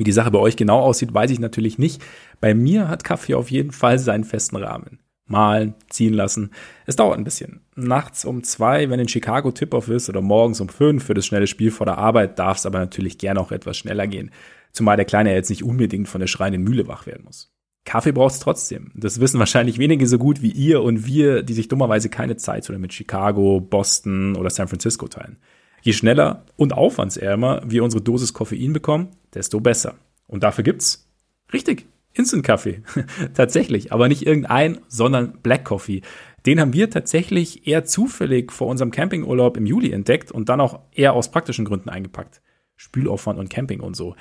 Wie die Sache bei euch genau aussieht, weiß ich natürlich nicht. Bei mir hat Kaffee auf jeden Fall seinen festen Rahmen. Malen, ziehen lassen. Es dauert ein bisschen. Nachts um zwei, wenn in Chicago Tip-Off ist, oder morgens um fünf für das schnelle Spiel vor der Arbeit, darf es aber natürlich gerne auch etwas schneller gehen. Zumal der Kleine jetzt nicht unbedingt von der schreienden Mühle wach werden muss. Kaffee braucht es trotzdem. Das wissen wahrscheinlich wenige so gut wie ihr und wir, die sich dummerweise keine Zeit oder mit Chicago, Boston oder San Francisco teilen. Je schneller und aufwandsärmer wir unsere Dosis Koffein bekommen, desto besser. Und dafür gibt's richtig Instant Kaffee. tatsächlich, aber nicht irgendein, sondern Black Coffee. Den haben wir tatsächlich eher zufällig vor unserem Campingurlaub im Juli entdeckt und dann auch eher aus praktischen Gründen eingepackt. Spülaufwand und Camping und so.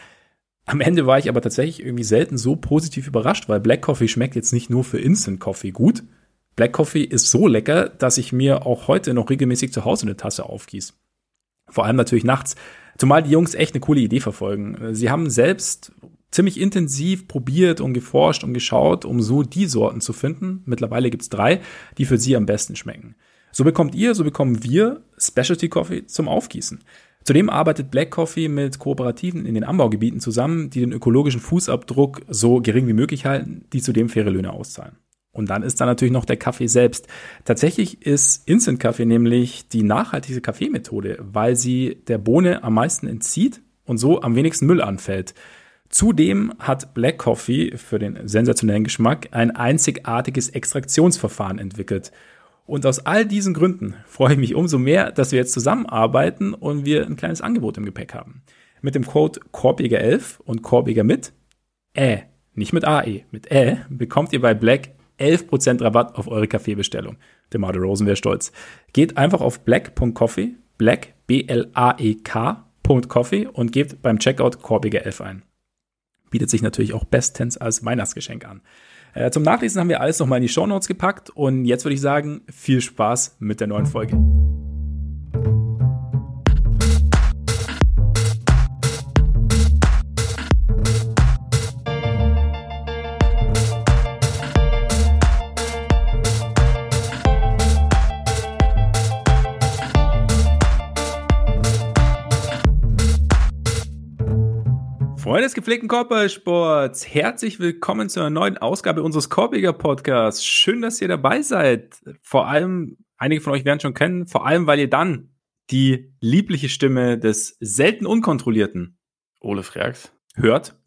Am Ende war ich aber tatsächlich irgendwie selten so positiv überrascht, weil Black Coffee schmeckt jetzt nicht nur für Instant Coffee gut. Black Coffee ist so lecker, dass ich mir auch heute noch regelmäßig zu Hause eine Tasse aufgieße. Vor allem natürlich nachts. Zumal die Jungs echt eine coole Idee verfolgen. Sie haben selbst ziemlich intensiv probiert und geforscht und geschaut, um so die Sorten zu finden. Mittlerweile gibt's drei, die für sie am besten schmecken. So bekommt ihr, so bekommen wir Specialty Coffee zum Aufgießen. Zudem arbeitet Black Coffee mit Kooperativen in den Anbaugebieten zusammen, die den ökologischen Fußabdruck so gering wie möglich halten, die zudem faire Löhne auszahlen. Und dann ist da natürlich noch der Kaffee selbst. Tatsächlich ist Instant Kaffee nämlich die nachhaltige Kaffeemethode, weil sie der Bohne am meisten entzieht und so am wenigsten Müll anfällt. Zudem hat Black Coffee für den sensationellen Geschmack ein einzigartiges Extraktionsverfahren entwickelt. Und aus all diesen Gründen freue ich mich umso mehr, dass wir jetzt zusammenarbeiten und wir ein kleines Angebot im Gepäck haben. Mit dem Code Korbiger11 und Korbiger mit Ä, nicht mit AE, mit Ä, bekommt ihr bei Black 11% Rabatt auf eure Kaffeebestellung. Der Marder Rosen wäre stolz. Geht einfach auf black.coffee, black, B-L-A-E-K.coffee und gebt beim Checkout Korbiger 11 ein bietet sich natürlich auch bestens als Weihnachtsgeschenk an. Äh, zum Nachlesen haben wir alles nochmal in die Show Notes gepackt und jetzt würde ich sagen, viel Spaß mit der neuen Folge. Freunde des gepflegten Korbballsports, herzlich willkommen zu einer neuen Ausgabe unseres Korbiger Podcasts. Schön, dass ihr dabei seid. Vor allem, einige von euch werden schon kennen, vor allem, weil ihr dann die liebliche Stimme des selten unkontrollierten Ole Freaks hört.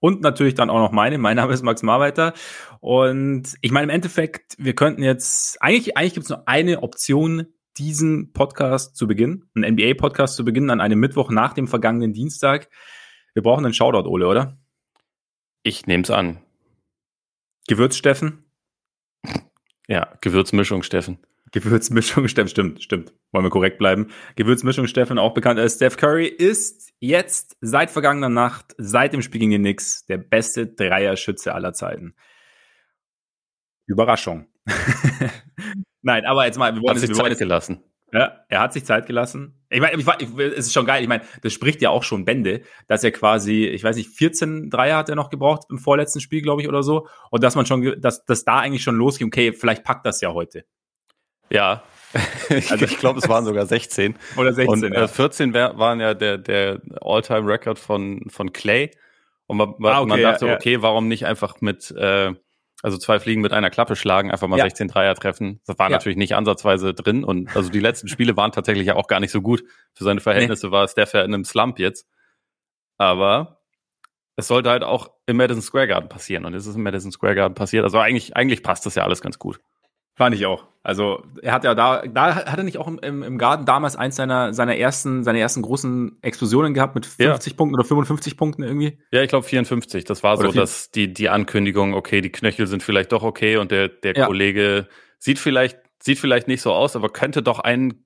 Und natürlich dann auch noch meine. Mein Name ist Max Marweiter. Und ich meine, im Endeffekt, wir könnten jetzt, eigentlich, eigentlich gibt es nur eine Option, diesen Podcast zu beginnen, einen NBA-Podcast zu beginnen an einem Mittwoch nach dem vergangenen Dienstag. Wir brauchen einen Shoutout, Ole, oder? Ich nehme es an. Gewürzsteffen? Ja, Gewürzmischung Steffen. Gewürzmischung Steffen, stimmt, stimmt. Wollen wir korrekt bleiben. Gewürzmischung Steffen, auch bekannt als Steph Curry, ist jetzt seit vergangener Nacht, seit dem Spiel gegen den Knicks, der beste Dreierschütze aller Zeiten. Überraschung. Nein, aber jetzt mal, wir wollen es wir wollen gelassen. Ja, er hat sich Zeit gelassen. Ich meine, ich, ich, es ist schon geil. Ich meine, das spricht ja auch schon Bände, dass er quasi, ich weiß nicht, 14 Dreier hat er noch gebraucht im vorletzten Spiel, glaube ich, oder so. Und dass man schon, dass, dass da eigentlich schon losging, okay, vielleicht packt das ja heute. Ja. also, ich glaube, es waren sogar 16. Oder 16. Und äh, 14 wär, waren ja der, der All-Time-Record von, von Clay. Und man, ah, okay, man dachte, ja, ja. okay, warum nicht einfach mit, äh, also zwei Fliegen mit einer Klappe schlagen, einfach mal ja. 16 Dreier treffen. Das war ja. natürlich nicht ansatzweise drin und also die letzten Spiele waren tatsächlich ja auch gar nicht so gut. Für seine Verhältnisse nee. war Steph ja in einem Slump jetzt. Aber es sollte halt auch im Madison Square Garden passieren und es ist im Madison Square Garden passiert. Also eigentlich, eigentlich passt das ja alles ganz gut. Fand ich auch. Also er hat ja da, da hat er nicht auch im, im Garten damals eins seiner, seiner ersten, seine ersten großen Explosionen gehabt mit 50 ja. Punkten oder 55 Punkten irgendwie? Ja, ich glaube 54. Das war oder so, dass die, die Ankündigung, okay, die Knöchel sind vielleicht doch okay und der, der ja. Kollege sieht vielleicht, sieht vielleicht nicht so aus, aber könnte doch ein,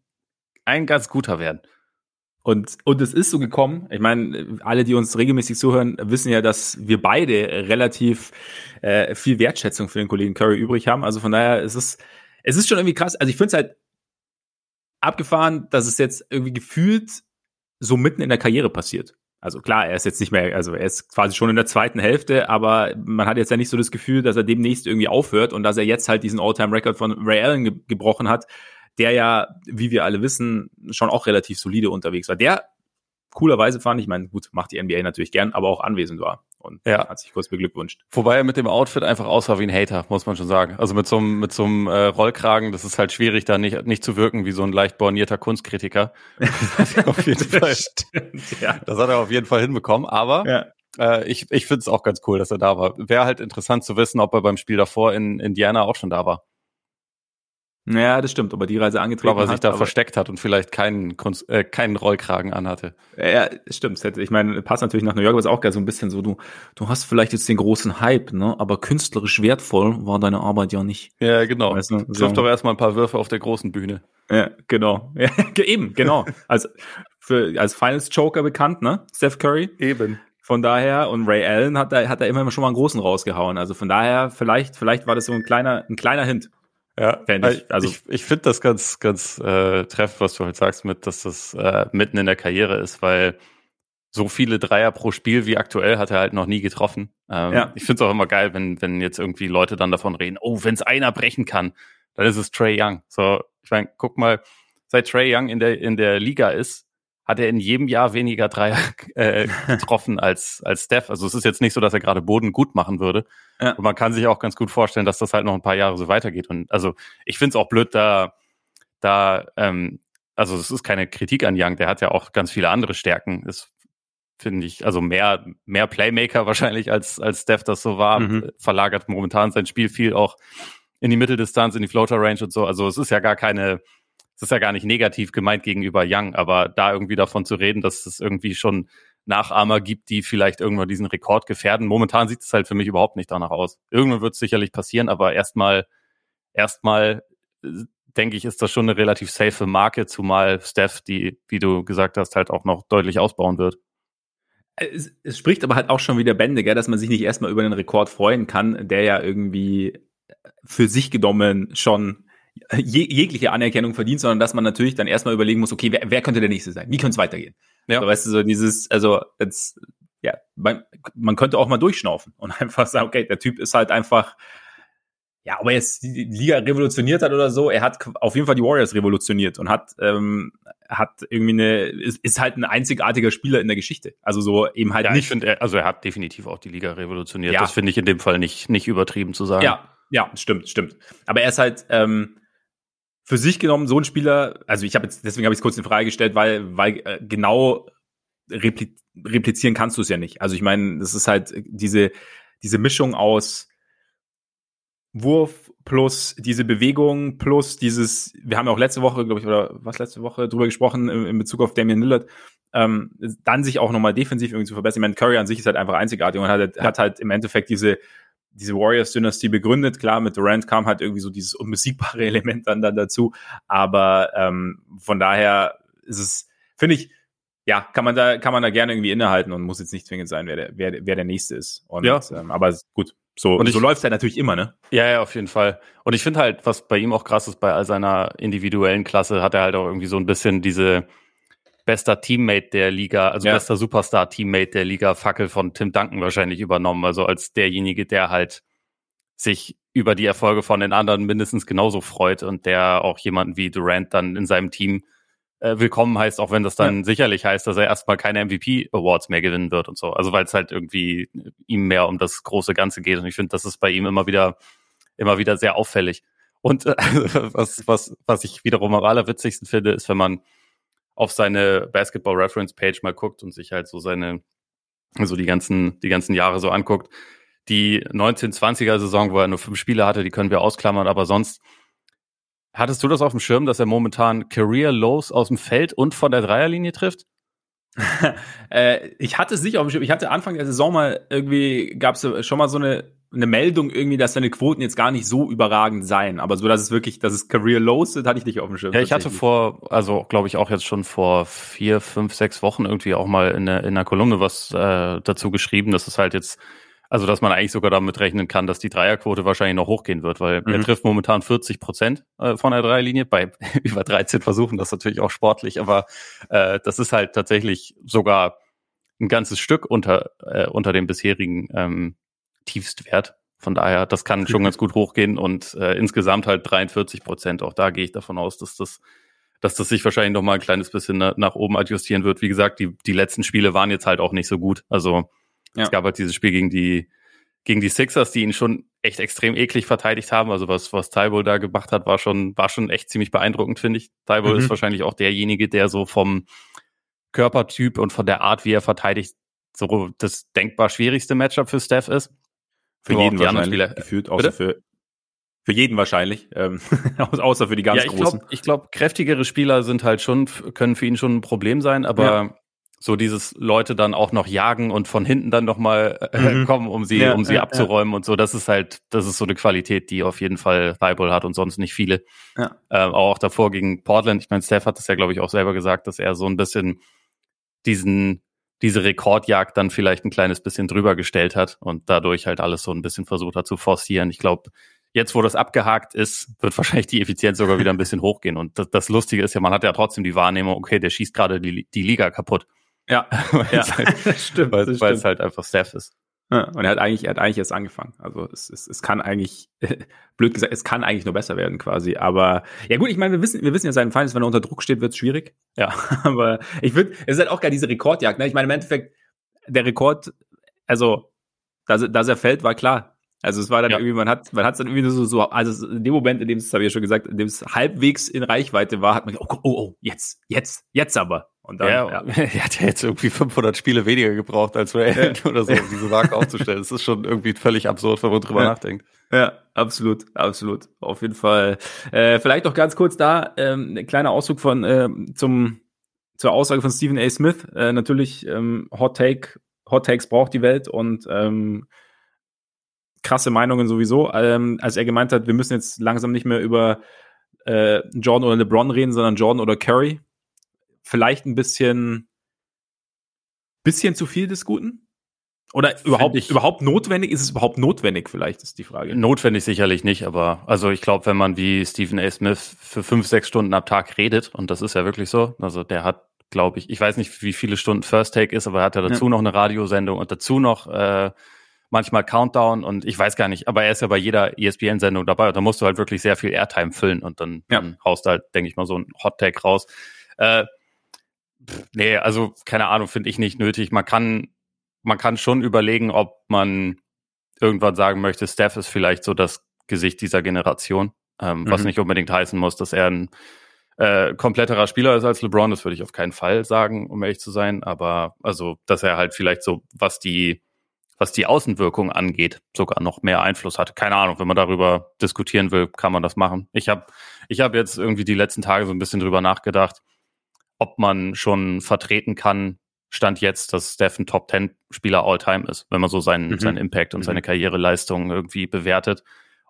ein ganz guter werden. Und, und es ist so gekommen. Ich meine, alle, die uns regelmäßig zuhören, wissen ja, dass wir beide relativ äh, viel Wertschätzung für den Kollegen Curry übrig haben. Also von daher ist es, es ist schon irgendwie krass. Also ich finde es halt abgefahren, dass es jetzt irgendwie gefühlt so mitten in der Karriere passiert. Also klar, er ist jetzt nicht mehr, also er ist quasi schon in der zweiten Hälfte, aber man hat jetzt ja nicht so das Gefühl, dass er demnächst irgendwie aufhört und dass er jetzt halt diesen All-Time-Record von Ray Allen ge gebrochen hat, der ja, wie wir alle wissen, schon auch relativ solide unterwegs war. Der coolerweise fand ich, meine, gut, macht die NBA natürlich gern, aber auch anwesend war und ja. hat sich kurz beglückwünscht. Wobei er mit dem Outfit einfach aussah wie ein Hater, muss man schon sagen. Also mit so einem, mit so einem äh, Rollkragen, das ist halt schwierig, da nicht, nicht zu wirken wie so ein leicht bornierter Kunstkritiker. Das hat er auf jeden Fall, Stimmt, ja. das hat er auf jeden Fall hinbekommen, aber ja. äh, ich, ich finde es auch ganz cool, dass er da war. Wäre halt interessant zu wissen, ob er beim Spiel davor in Indiana auch schon da war. Ja, das stimmt, aber die Reise angetreten hat. Aber sich da versteckt hat und vielleicht keinen, äh, keinen Rollkragen anhatte. Ja, stimmt. Ich meine, passt natürlich nach New York, aber ist auch geil so ein bisschen so, du, du hast vielleicht jetzt den großen Hype, ne, aber künstlerisch wertvoll war deine Arbeit ja nicht. Ja, genau. Weißt du, so. doch erstmal ein paar Würfe auf der großen Bühne. Ja, genau. Ja, eben, genau. als, für, als Finals Joker bekannt, ne, Steph Curry. Eben. Von daher, und Ray Allen hat da, hat da immer schon mal einen großen rausgehauen. Also von daher, vielleicht, vielleicht war das so ein kleiner, ein kleiner Hint. Ja, ich, also ich, ich finde das ganz, ganz äh, treffend, was du halt sagst, mit, dass das äh, mitten in der Karriere ist, weil so viele Dreier pro Spiel wie aktuell hat er halt noch nie getroffen. Ähm, ja. Ich finde es auch immer geil, wenn, wenn jetzt irgendwie Leute dann davon reden, oh, wenn es einer brechen kann, dann ist es Trey Young. So, ich meine, guck mal, seit Trey Young in der, in der Liga ist, hat er in jedem Jahr weniger Dreier äh, getroffen als, als Steph. Also es ist jetzt nicht so, dass er gerade Boden gut machen würde. Ja. Und man kann sich auch ganz gut vorstellen, dass das halt noch ein paar Jahre so weitergeht. Und also ich finde es auch blöd, da, da, ähm, also es ist keine Kritik an Young, der hat ja auch ganz viele andere Stärken. Ist, finde ich, also mehr, mehr Playmaker wahrscheinlich als, als Steph das so war, mhm. verlagert momentan sein Spiel viel auch in die Mitteldistanz, in die Floater Range und so. Also es ist ja gar keine, es ist ja gar nicht negativ gemeint gegenüber Young, aber da irgendwie davon zu reden, dass es irgendwie schon Nachahmer gibt, die vielleicht irgendwann diesen Rekord gefährden. Momentan sieht es halt für mich überhaupt nicht danach aus. Irgendwann wird es sicherlich passieren, aber erstmal, erstmal äh, denke ich, ist das schon eine relativ safe Marke, zumal Steph, die, wie du gesagt hast, halt auch noch deutlich ausbauen wird. Es, es spricht aber halt auch schon wieder Bände, gell, dass man sich nicht erstmal über den Rekord freuen kann, der ja irgendwie für sich genommen schon je, jegliche Anerkennung verdient, sondern dass man natürlich dann erstmal überlegen muss, okay, wer, wer könnte der Nächste sein? Wie könnte es weitergehen? Ja. So, weißt du, so dieses, also jetzt, ja, man, man könnte auch mal durchschnaufen und einfach sagen, okay, der Typ ist halt einfach, ja, ob er jetzt die Liga revolutioniert hat oder so, er hat auf jeden Fall die Warriors revolutioniert und hat, ähm, hat irgendwie eine, ist, ist halt ein einzigartiger Spieler in der Geschichte. Also so eben halt ja, nicht. Ich finde, also er hat definitiv auch die Liga revolutioniert. Ja. Das finde ich in dem Fall nicht, nicht übertrieben zu sagen. Ja, ja, stimmt, stimmt. Aber er ist halt, ähm, für sich genommen so ein Spieler, also ich habe jetzt, deswegen habe ich es kurz in Frage gestellt, weil, weil äh, genau repli replizieren kannst du es ja nicht. Also ich meine, das ist halt diese, diese Mischung aus Wurf plus diese Bewegung plus dieses, wir haben ja auch letzte Woche, glaube ich, oder was letzte Woche drüber gesprochen in, in Bezug auf Damian Lillard, ähm, dann sich auch nochmal defensiv irgendwie zu verbessern. Ich meine, Curry an sich ist halt einfach einzigartig und hat, ja. hat halt im Endeffekt diese diese Warriors-Dynastie begründet. Klar, mit Durant kam halt irgendwie so dieses unbesiegbare Element dann, dann dazu. Aber ähm, von daher ist es, finde ich, ja, kann man da, kann man da gerne irgendwie innehalten und muss jetzt nicht zwingend sein, wer der, wer, wer der nächste ist. Und, ja. Ähm, aber gut, so, und ich, so läuft halt natürlich immer, ne? Ja, ja, auf jeden Fall. Und ich finde halt, was bei ihm auch krass ist, bei all seiner individuellen Klasse, hat er halt auch irgendwie so ein bisschen diese, bester Teammate der Liga, also ja. bester Superstar-Teammate der Liga, Fackel von Tim Duncan wahrscheinlich übernommen. Also als derjenige, der halt sich über die Erfolge von den anderen mindestens genauso freut und der auch jemanden wie Durant dann in seinem Team äh, willkommen heißt, auch wenn das dann ja. sicherlich heißt, dass er erstmal keine MVP-Awards mehr gewinnen wird und so. Also weil es halt irgendwie ihm mehr um das große Ganze geht. Und ich finde, das ist bei ihm immer wieder, immer wieder sehr auffällig. Und äh, was, was, was ich wiederum am allerwitzigsten finde, ist, wenn man auf seine Basketball Reference Page mal guckt und sich halt so seine, so die ganzen, die ganzen Jahre so anguckt. Die 1920er Saison, wo er nur fünf Spiele hatte, die können wir ausklammern, aber sonst hattest du das auf dem Schirm, dass er momentan Career Lows aus dem Feld und von der Dreierlinie trifft? äh, ich hatte es nicht auf dem Schirm. Ich hatte Anfang der Saison mal irgendwie, gab es schon mal so eine eine Meldung irgendwie, dass seine Quoten jetzt gar nicht so überragend seien, aber so, dass es wirklich, dass es Career Lows sind, hatte ich nicht auf dem Schirm. Ja, ich hatte vor, also glaube ich auch jetzt schon vor vier, fünf, sechs Wochen irgendwie auch mal in der, in der Kolumne was äh, dazu geschrieben, dass es halt jetzt, also dass man eigentlich sogar damit rechnen kann, dass die Dreierquote wahrscheinlich noch hochgehen wird, weil mhm. er trifft momentan 40 Prozent äh, von der Dreierlinie bei über 13 Versuchen, das ist natürlich auch sportlich, aber äh, das ist halt tatsächlich sogar ein ganzes Stück unter, äh, unter dem bisherigen ähm, Tiefstwert. Von daher, das kann schon ganz gut hochgehen und äh, insgesamt halt 43 Prozent. Auch da gehe ich davon aus, dass das dass das sich wahrscheinlich noch mal ein kleines bisschen nach oben adjustieren wird. Wie gesagt, die, die letzten Spiele waren jetzt halt auch nicht so gut. Also ja. es gab halt dieses Spiel gegen die, gegen die Sixers, die ihn schon echt extrem eklig verteidigt haben. Also was, was Tybull da gemacht hat, war schon, war schon echt ziemlich beeindruckend, finde ich. Tybull mhm. ist wahrscheinlich auch derjenige, der so vom Körpertyp und von der Art, wie er verteidigt, so das denkbar schwierigste Matchup für Steph ist. Für jeden wahrscheinlich, gefühlt, außer für, für jeden wahrscheinlich, ähm, außer für die ganz ja, ich Großen. Glaub, ich glaube, kräftigere Spieler sind halt schon, können für ihn schon ein Problem sein, aber ja. so dieses Leute dann auch noch jagen und von hinten dann nochmal äh, mhm. kommen, um sie, ja, um sie abzuräumen und so, das ist halt, das ist so eine Qualität, die auf jeden Fall Thibault hat und sonst nicht viele. Ja. Ähm, auch davor gegen Portland, ich meine, Steph hat das ja, glaube ich, auch selber gesagt, dass er so ein bisschen diesen diese Rekordjagd dann vielleicht ein kleines bisschen drüber gestellt hat und dadurch halt alles so ein bisschen versucht hat zu forcieren. Ich glaube, jetzt, wo das abgehakt ist, wird wahrscheinlich die Effizienz sogar wieder ein bisschen hochgehen. Und das, das Lustige ist ja, man hat ja trotzdem die Wahrnehmung, okay, der schießt gerade die, die Liga kaputt. Ja, ja. Halt, stimmt, weil, weil es halt einfach Steph ist. Ja, und er hat eigentlich, er hat eigentlich erst angefangen. Also es, es, es kann eigentlich, blöd gesagt, es kann eigentlich nur besser werden quasi. Aber ja gut, ich meine, wir wissen, wir wissen ja seinen Feind, wenn er unter Druck steht, wird es schwierig. Ja, aber ich würde, es ist halt auch gar diese Rekordjagd. Ne? Ich meine, im Endeffekt, der Rekord, also dass, dass er fällt, war klar. Also es war dann ja. irgendwie, man hat, man hat es dann irgendwie so, so, also in dem Moment, in dem es, habe ich ja schon gesagt, in dem es halbwegs in Reichweite war, hat man gedacht, oh, oh, oh, jetzt, jetzt, jetzt aber. Und dann, ja, ja. er hat ja jetzt irgendwie 500 Spiele weniger gebraucht als Ray ja. oder so, um diese Marke aufzustellen. Das ist schon irgendwie völlig absurd, wenn man drüber ja. nachdenkt. Ja, absolut, absolut. Auf jeden Fall. Äh, vielleicht noch ganz kurz da, ähm, ein kleiner Ausdruck von äh, zum zur Aussage von Stephen A. Smith. Äh, natürlich ähm, Hot Take, Hot Takes braucht die Welt und ähm, krasse Meinungen sowieso. Ähm, als er gemeint hat, wir müssen jetzt langsam nicht mehr über äh, Jordan oder LeBron reden, sondern Jordan oder Curry vielleicht ein bisschen, bisschen zu viel des Guten? Oder überhaupt, ich, überhaupt notwendig? Ist es überhaupt notwendig vielleicht, ist die Frage. Notwendig sicherlich nicht, aber also ich glaube, wenn man wie Stephen A. Smith für fünf, sechs Stunden am Tag redet, und das ist ja wirklich so, also der hat, glaube ich, ich weiß nicht, wie viele Stunden First Take ist, aber er hat ja dazu ja. noch eine Radiosendung und dazu noch äh, manchmal Countdown und ich weiß gar nicht, aber er ist ja bei jeder ESPN-Sendung dabei und da musst du halt wirklich sehr viel Airtime füllen und dann, ja. dann haust du halt, denke ich mal, so ein Hot Take raus. Äh, nee, also keine Ahnung, finde ich nicht nötig. Man kann, man kann schon überlegen, ob man irgendwann sagen möchte, Steph ist vielleicht so das Gesicht dieser Generation, ähm, mhm. was nicht unbedingt heißen muss, dass er ein äh, kompletterer Spieler ist als LeBron. Das würde ich auf keinen Fall sagen, um ehrlich zu sein. Aber also, dass er halt vielleicht so, was die was die Außenwirkung angeht, sogar noch mehr Einfluss hat. Keine Ahnung, wenn man darüber diskutieren will, kann man das machen. Ich habe ich hab jetzt irgendwie die letzten Tage so ein bisschen drüber nachgedacht, ob man schon vertreten kann, Stand jetzt, dass Steph ein Top Ten Spieler All-Time ist, wenn man so seinen, mhm. seinen Impact und mhm. seine Karriereleistung irgendwie bewertet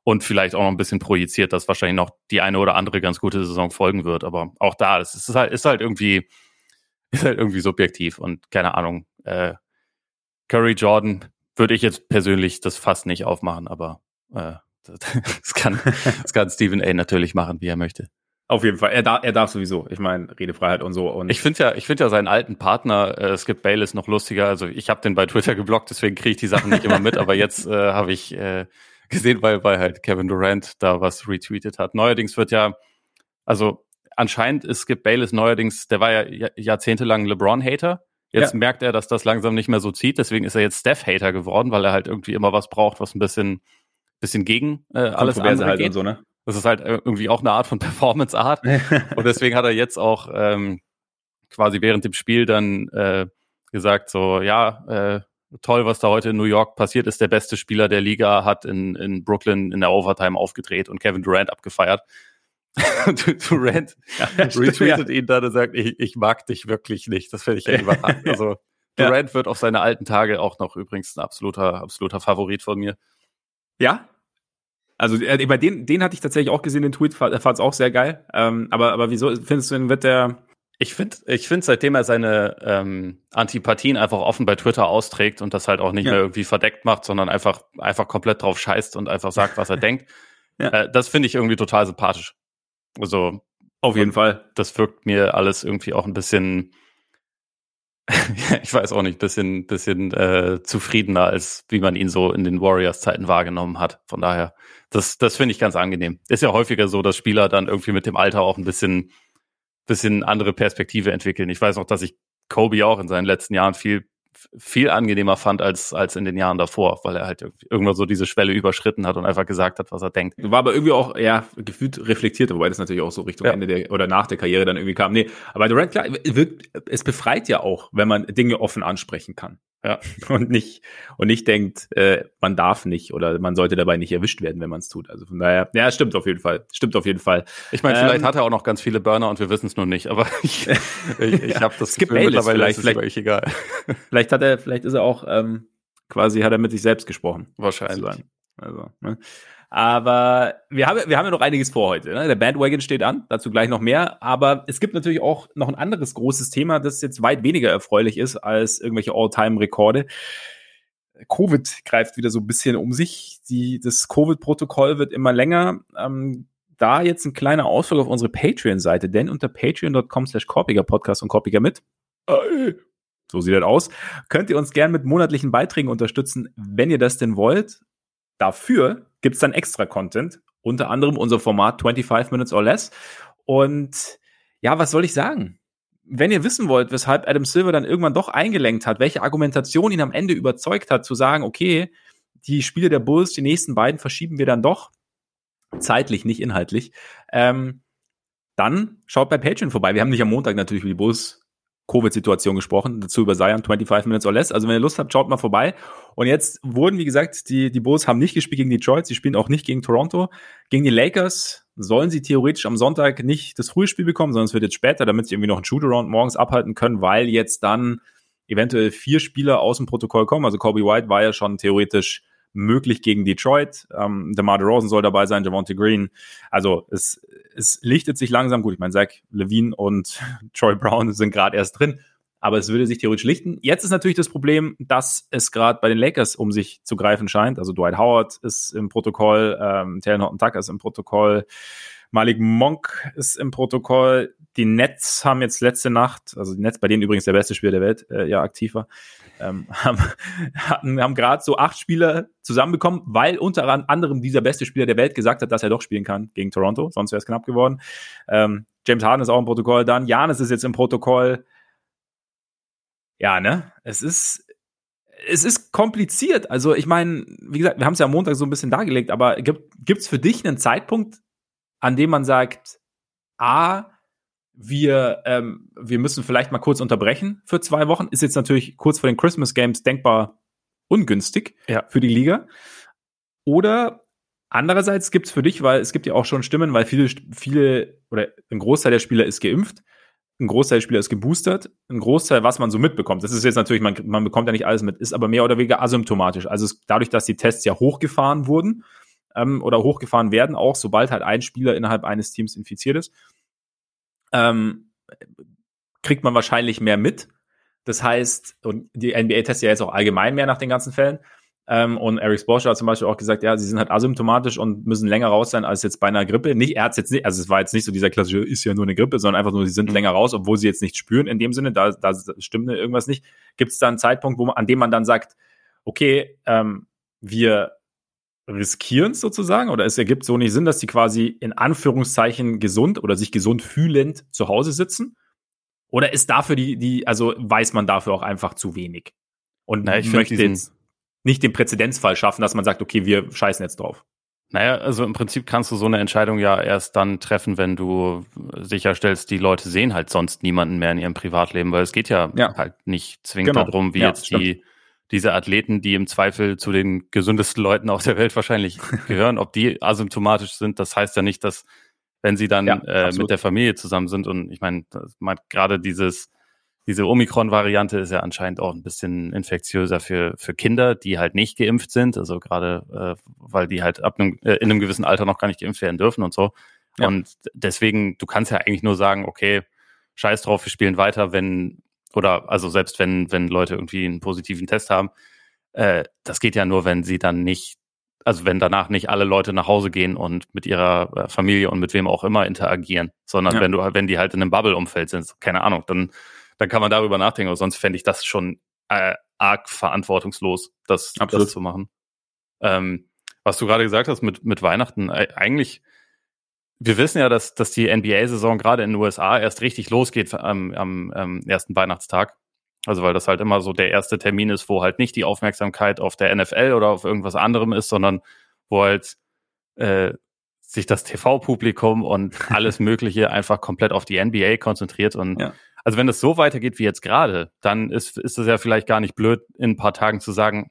und vielleicht auch noch ein bisschen projiziert, dass wahrscheinlich noch die eine oder andere ganz gute Saison folgen wird. Aber auch da, es ist halt, ist halt irgendwie, ist halt irgendwie subjektiv und keine Ahnung. Äh, Curry Jordan würde ich jetzt persönlich das fast nicht aufmachen, aber äh, das, kann, das kann Stephen A. natürlich machen, wie er möchte. Auf jeden Fall. Er, darf, er darf sowieso. Ich meine, Redefreiheit und so. Und ich finde ja, ich finde ja seinen alten Partner, äh, Skip Bayless, noch lustiger. Also ich habe den bei Twitter geblockt, deswegen kriege ich die Sachen nicht immer mit. aber jetzt äh, habe ich äh, gesehen, weil, weil halt Kevin Durant da was retweetet hat. Neuerdings wird ja, also anscheinend ist Skip Bayless neuerdings, der war ja jahrzehntelang LeBron-Hater. Jetzt ja. merkt er, dass das langsam nicht mehr so zieht. Deswegen ist er jetzt Steph-Hater geworden, weil er halt irgendwie immer was braucht, was ein bisschen, bisschen gegen äh, alles andere halt geht. Und so, ne? Das ist halt äh, irgendwie auch eine Art von Performance-Art. und deswegen hat er jetzt auch ähm, quasi während dem Spiel dann äh, gesagt, so, ja, äh, toll, was da heute in New York passiert ist. Der beste Spieler der Liga hat in, in Brooklyn in der Overtime aufgedreht und Kevin Durant abgefeiert. Durant ja, retweetet ja. ihn dann und sagt, ich, ich mag dich wirklich nicht. Das finde ich ja überragend. Also Durant ja. wird auf seine alten Tage auch noch übrigens ein absoluter, absoluter Favorit von mir. Ja, also äh, bei den, den hatte ich tatsächlich auch gesehen, den Tweet, fand es auch sehr geil. Ähm, aber, aber wieso findest du denn, wird der. Ich finde, ich finde, seitdem er seine ähm, Antipathien einfach offen bei Twitter austrägt und das halt auch nicht ja. mehr irgendwie verdeckt macht, sondern einfach, einfach komplett drauf scheißt und einfach sagt, was er denkt, ja. äh, das finde ich irgendwie total sympathisch. Also auf jeden Fall. Das wirkt mir alles irgendwie auch ein bisschen ich weiß auch nicht, bisschen, bisschen äh, zufriedener, als wie man ihn so in den Warriors-Zeiten wahrgenommen hat. Von daher, das, das finde ich ganz angenehm. Ist ja häufiger so, dass Spieler dann irgendwie mit dem Alter auch ein bisschen, bisschen andere Perspektive entwickeln. Ich weiß auch, dass ich Kobe auch in seinen letzten Jahren viel viel angenehmer fand als, als in den Jahren davor, weil er halt irgendwann so diese Schwelle überschritten hat und einfach gesagt hat, was er denkt. War aber irgendwie auch, ja, gefühlt reflektiert, wobei das natürlich auch so Richtung ja. Ende der oder nach der Karriere dann irgendwie kam. Nee, aber Durant, klar, wirkt, es befreit ja auch, wenn man Dinge offen ansprechen kann. Ja, und nicht, und nicht denkt, äh, man darf nicht oder man sollte dabei nicht erwischt werden, wenn man es tut. Also von daher, ja, stimmt auf jeden Fall. Stimmt auf jeden Fall. Ich meine, vielleicht ähm, hat er auch noch ganz viele Burner und wir wissen es nur nicht, aber ich, ich, ich habe das Gefühl, mittlerweile vielleicht, ist vielleicht, egal. Vielleicht hat er, vielleicht ist er auch ähm, quasi, hat er mit sich selbst gesprochen. Wahrscheinlich. Also, ne? Aber wir haben, wir haben ja noch einiges vor heute. Ne? Der Bandwagon steht an, dazu gleich noch mehr. Aber es gibt natürlich auch noch ein anderes großes Thema, das jetzt weit weniger erfreulich ist als irgendwelche All-Time-Rekorde. Covid greift wieder so ein bisschen um sich. Die, das Covid-Protokoll wird immer länger. Ähm, da jetzt ein kleiner Ausflug auf unsere Patreon-Seite, denn unter patreon.com slash Podcast und Korpiger mit. So sieht das aus. Könnt ihr uns gern mit monatlichen Beiträgen unterstützen, wenn ihr das denn wollt. Dafür gibt's dann extra Content, unter anderem unser Format 25 Minutes or Less. Und ja, was soll ich sagen? Wenn ihr wissen wollt, weshalb Adam Silver dann irgendwann doch eingelenkt hat, welche Argumentation ihn am Ende überzeugt hat, zu sagen, okay, die Spiele der Bulls, die nächsten beiden verschieben wir dann doch, zeitlich, nicht inhaltlich, ähm, dann schaut bei Patreon vorbei. Wir haben nicht am Montag natürlich über die Bulls Covid-Situation gesprochen, dazu über Zion 25 Minutes or less. Also wenn ihr Lust habt, schaut mal vorbei. Und jetzt wurden, wie gesagt, die, die Bulls haben nicht gespielt gegen Detroit, sie spielen auch nicht gegen Toronto. Gegen die Lakers sollen sie theoretisch am Sonntag nicht das frühe Spiel bekommen, sondern es wird jetzt später, damit sie irgendwie noch einen Shootaround morgens abhalten können, weil jetzt dann eventuell vier Spieler aus dem Protokoll kommen. Also Kobe White war ja schon theoretisch möglich gegen Detroit. Ähm, DeMar DeRozan soll dabei sein, Javonte Green. Also es, es lichtet sich langsam. Gut, ich meine, Zach Levine und Troy Brown sind gerade erst drin. Aber es würde sich theoretisch lichten. Jetzt ist natürlich das Problem, dass es gerade bei den Lakers um sich zu greifen scheint. Also Dwight Howard ist im Protokoll, ähm, Taylor Horton Tucker ist im Protokoll, Malik Monk ist im Protokoll. Die Nets haben jetzt letzte Nacht, also die Nets, bei denen übrigens der beste Spieler der Welt äh, ja aktiv war, ähm, haben, hatten, haben gerade so acht Spieler zusammenbekommen, weil unter anderem dieser beste Spieler der Welt gesagt hat, dass er doch spielen kann gegen Toronto, sonst wäre es knapp geworden. Ähm, James Harden ist auch im Protokoll dann, Janis ist jetzt im Protokoll. Ja, ne? Es ist, es ist kompliziert. Also ich meine, wie gesagt, wir haben es ja am Montag so ein bisschen dargelegt, aber gibt es für dich einen Zeitpunkt, an dem man sagt, A, wir, ähm, wir müssen vielleicht mal kurz unterbrechen für zwei Wochen. Ist jetzt natürlich kurz vor den Christmas Games denkbar ungünstig ja. für die Liga. Oder andererseits gibt's für dich, weil es gibt ja auch schon Stimmen, weil viele, viele oder ein Großteil der Spieler ist geimpft, ein Großteil der Spieler ist geboostert, ein Großteil, was man so mitbekommt. Das ist jetzt natürlich, man, man bekommt ja nicht alles mit, ist aber mehr oder weniger asymptomatisch. Also es, dadurch, dass die Tests ja hochgefahren wurden ähm, oder hochgefahren werden, auch sobald halt ein Spieler innerhalb eines Teams infiziert ist, ähm, kriegt man wahrscheinlich mehr mit. Das heißt, und die NBA testet ja jetzt auch allgemein mehr nach den ganzen Fällen. Ähm, und Eric Sporscher hat zum Beispiel auch gesagt, ja, sie sind halt asymptomatisch und müssen länger raus sein als jetzt bei einer Grippe. Nicht, er hat jetzt nicht, also es war jetzt nicht so dieser klassische, ist ja nur eine Grippe, sondern einfach nur, sie sind mhm. länger raus, obwohl sie jetzt nicht spüren in dem Sinne, da, da stimmt irgendwas nicht. Gibt es da einen Zeitpunkt, wo man, an dem man dann sagt, okay, ähm, wir riskieren sozusagen oder es ergibt so nicht Sinn, dass die quasi in Anführungszeichen gesund oder sich gesund fühlend zu Hause sitzen? Oder ist dafür die, die, also weiß man dafür auch einfach zu wenig? Und Na, ich möchte jetzt nicht den Präzedenzfall schaffen, dass man sagt, okay, wir scheißen jetzt drauf. Naja, also im Prinzip kannst du so eine Entscheidung ja erst dann treffen, wenn du sicherstellst, die Leute sehen halt sonst niemanden mehr in ihrem Privatleben, weil es geht ja, ja. halt nicht zwingend genau. darum, wie ja, jetzt stimmt. die diese Athleten, die im Zweifel zu den gesündesten Leuten auf der Welt wahrscheinlich gehören, ob die asymptomatisch sind, das heißt ja nicht, dass wenn sie dann ja, äh, mit der Familie zusammen sind und ich meine, gerade dieses diese Omikron-Variante ist ja anscheinend auch ein bisschen infektiöser für, für Kinder, die halt nicht geimpft sind, also gerade äh, weil die halt ab einem, äh, in einem gewissen Alter noch gar nicht geimpft werden dürfen und so. Ja. Und deswegen, du kannst ja eigentlich nur sagen, okay, scheiß drauf, wir spielen weiter, wenn oder also selbst wenn, wenn Leute irgendwie einen positiven Test haben, äh, das geht ja nur, wenn sie dann nicht, also wenn danach nicht alle Leute nach Hause gehen und mit ihrer äh, Familie und mit wem auch immer interagieren, sondern ja. wenn du, wenn die halt in einem Bubble-Umfeld sind, keine Ahnung, dann, dann kann man darüber nachdenken, aber sonst fände ich das schon äh, arg verantwortungslos, das, das zu machen. Ähm, was du gerade gesagt hast mit, mit Weihnachten, eigentlich wir wissen ja, dass, dass die NBA-Saison gerade in den USA erst richtig losgeht am, am, am ersten Weihnachtstag. Also weil das halt immer so der erste Termin ist, wo halt nicht die Aufmerksamkeit auf der NFL oder auf irgendwas anderem ist, sondern wo halt äh, sich das TV-Publikum und alles Mögliche einfach komplett auf die NBA konzentriert. Und ja. also wenn es so weitergeht wie jetzt gerade, dann ist, ist es ja vielleicht gar nicht blöd, in ein paar Tagen zu sagen,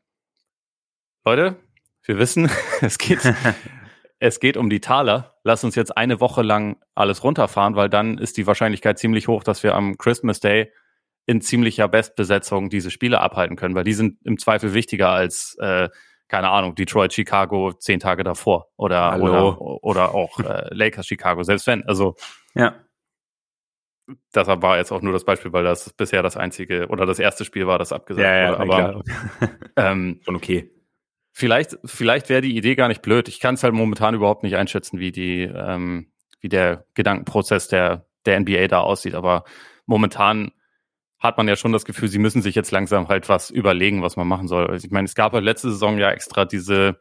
Leute, wir wissen, es geht, es geht um die Taler. Lass uns jetzt eine Woche lang alles runterfahren, weil dann ist die Wahrscheinlichkeit ziemlich hoch, dass wir am Christmas Day in ziemlicher Bestbesetzung diese Spiele abhalten können, weil die sind im Zweifel wichtiger als, äh, keine Ahnung, Detroit, Chicago zehn Tage davor oder, oder, oder auch äh, Lakers, Chicago, selbst wenn. Also, ja. Das war jetzt auch nur das Beispiel, weil das bisher das einzige oder das erste Spiel war, das abgesagt ja, ja, wurde. Aber ähm, schon okay. Vielleicht, vielleicht wäre die Idee gar nicht blöd. Ich kann es halt momentan überhaupt nicht einschätzen, wie die, ähm, wie der Gedankenprozess der, der NBA da aussieht. Aber momentan hat man ja schon das Gefühl, sie müssen sich jetzt langsam halt was überlegen, was man machen soll. Also ich meine, es gab ja letzte Saison ja extra diese,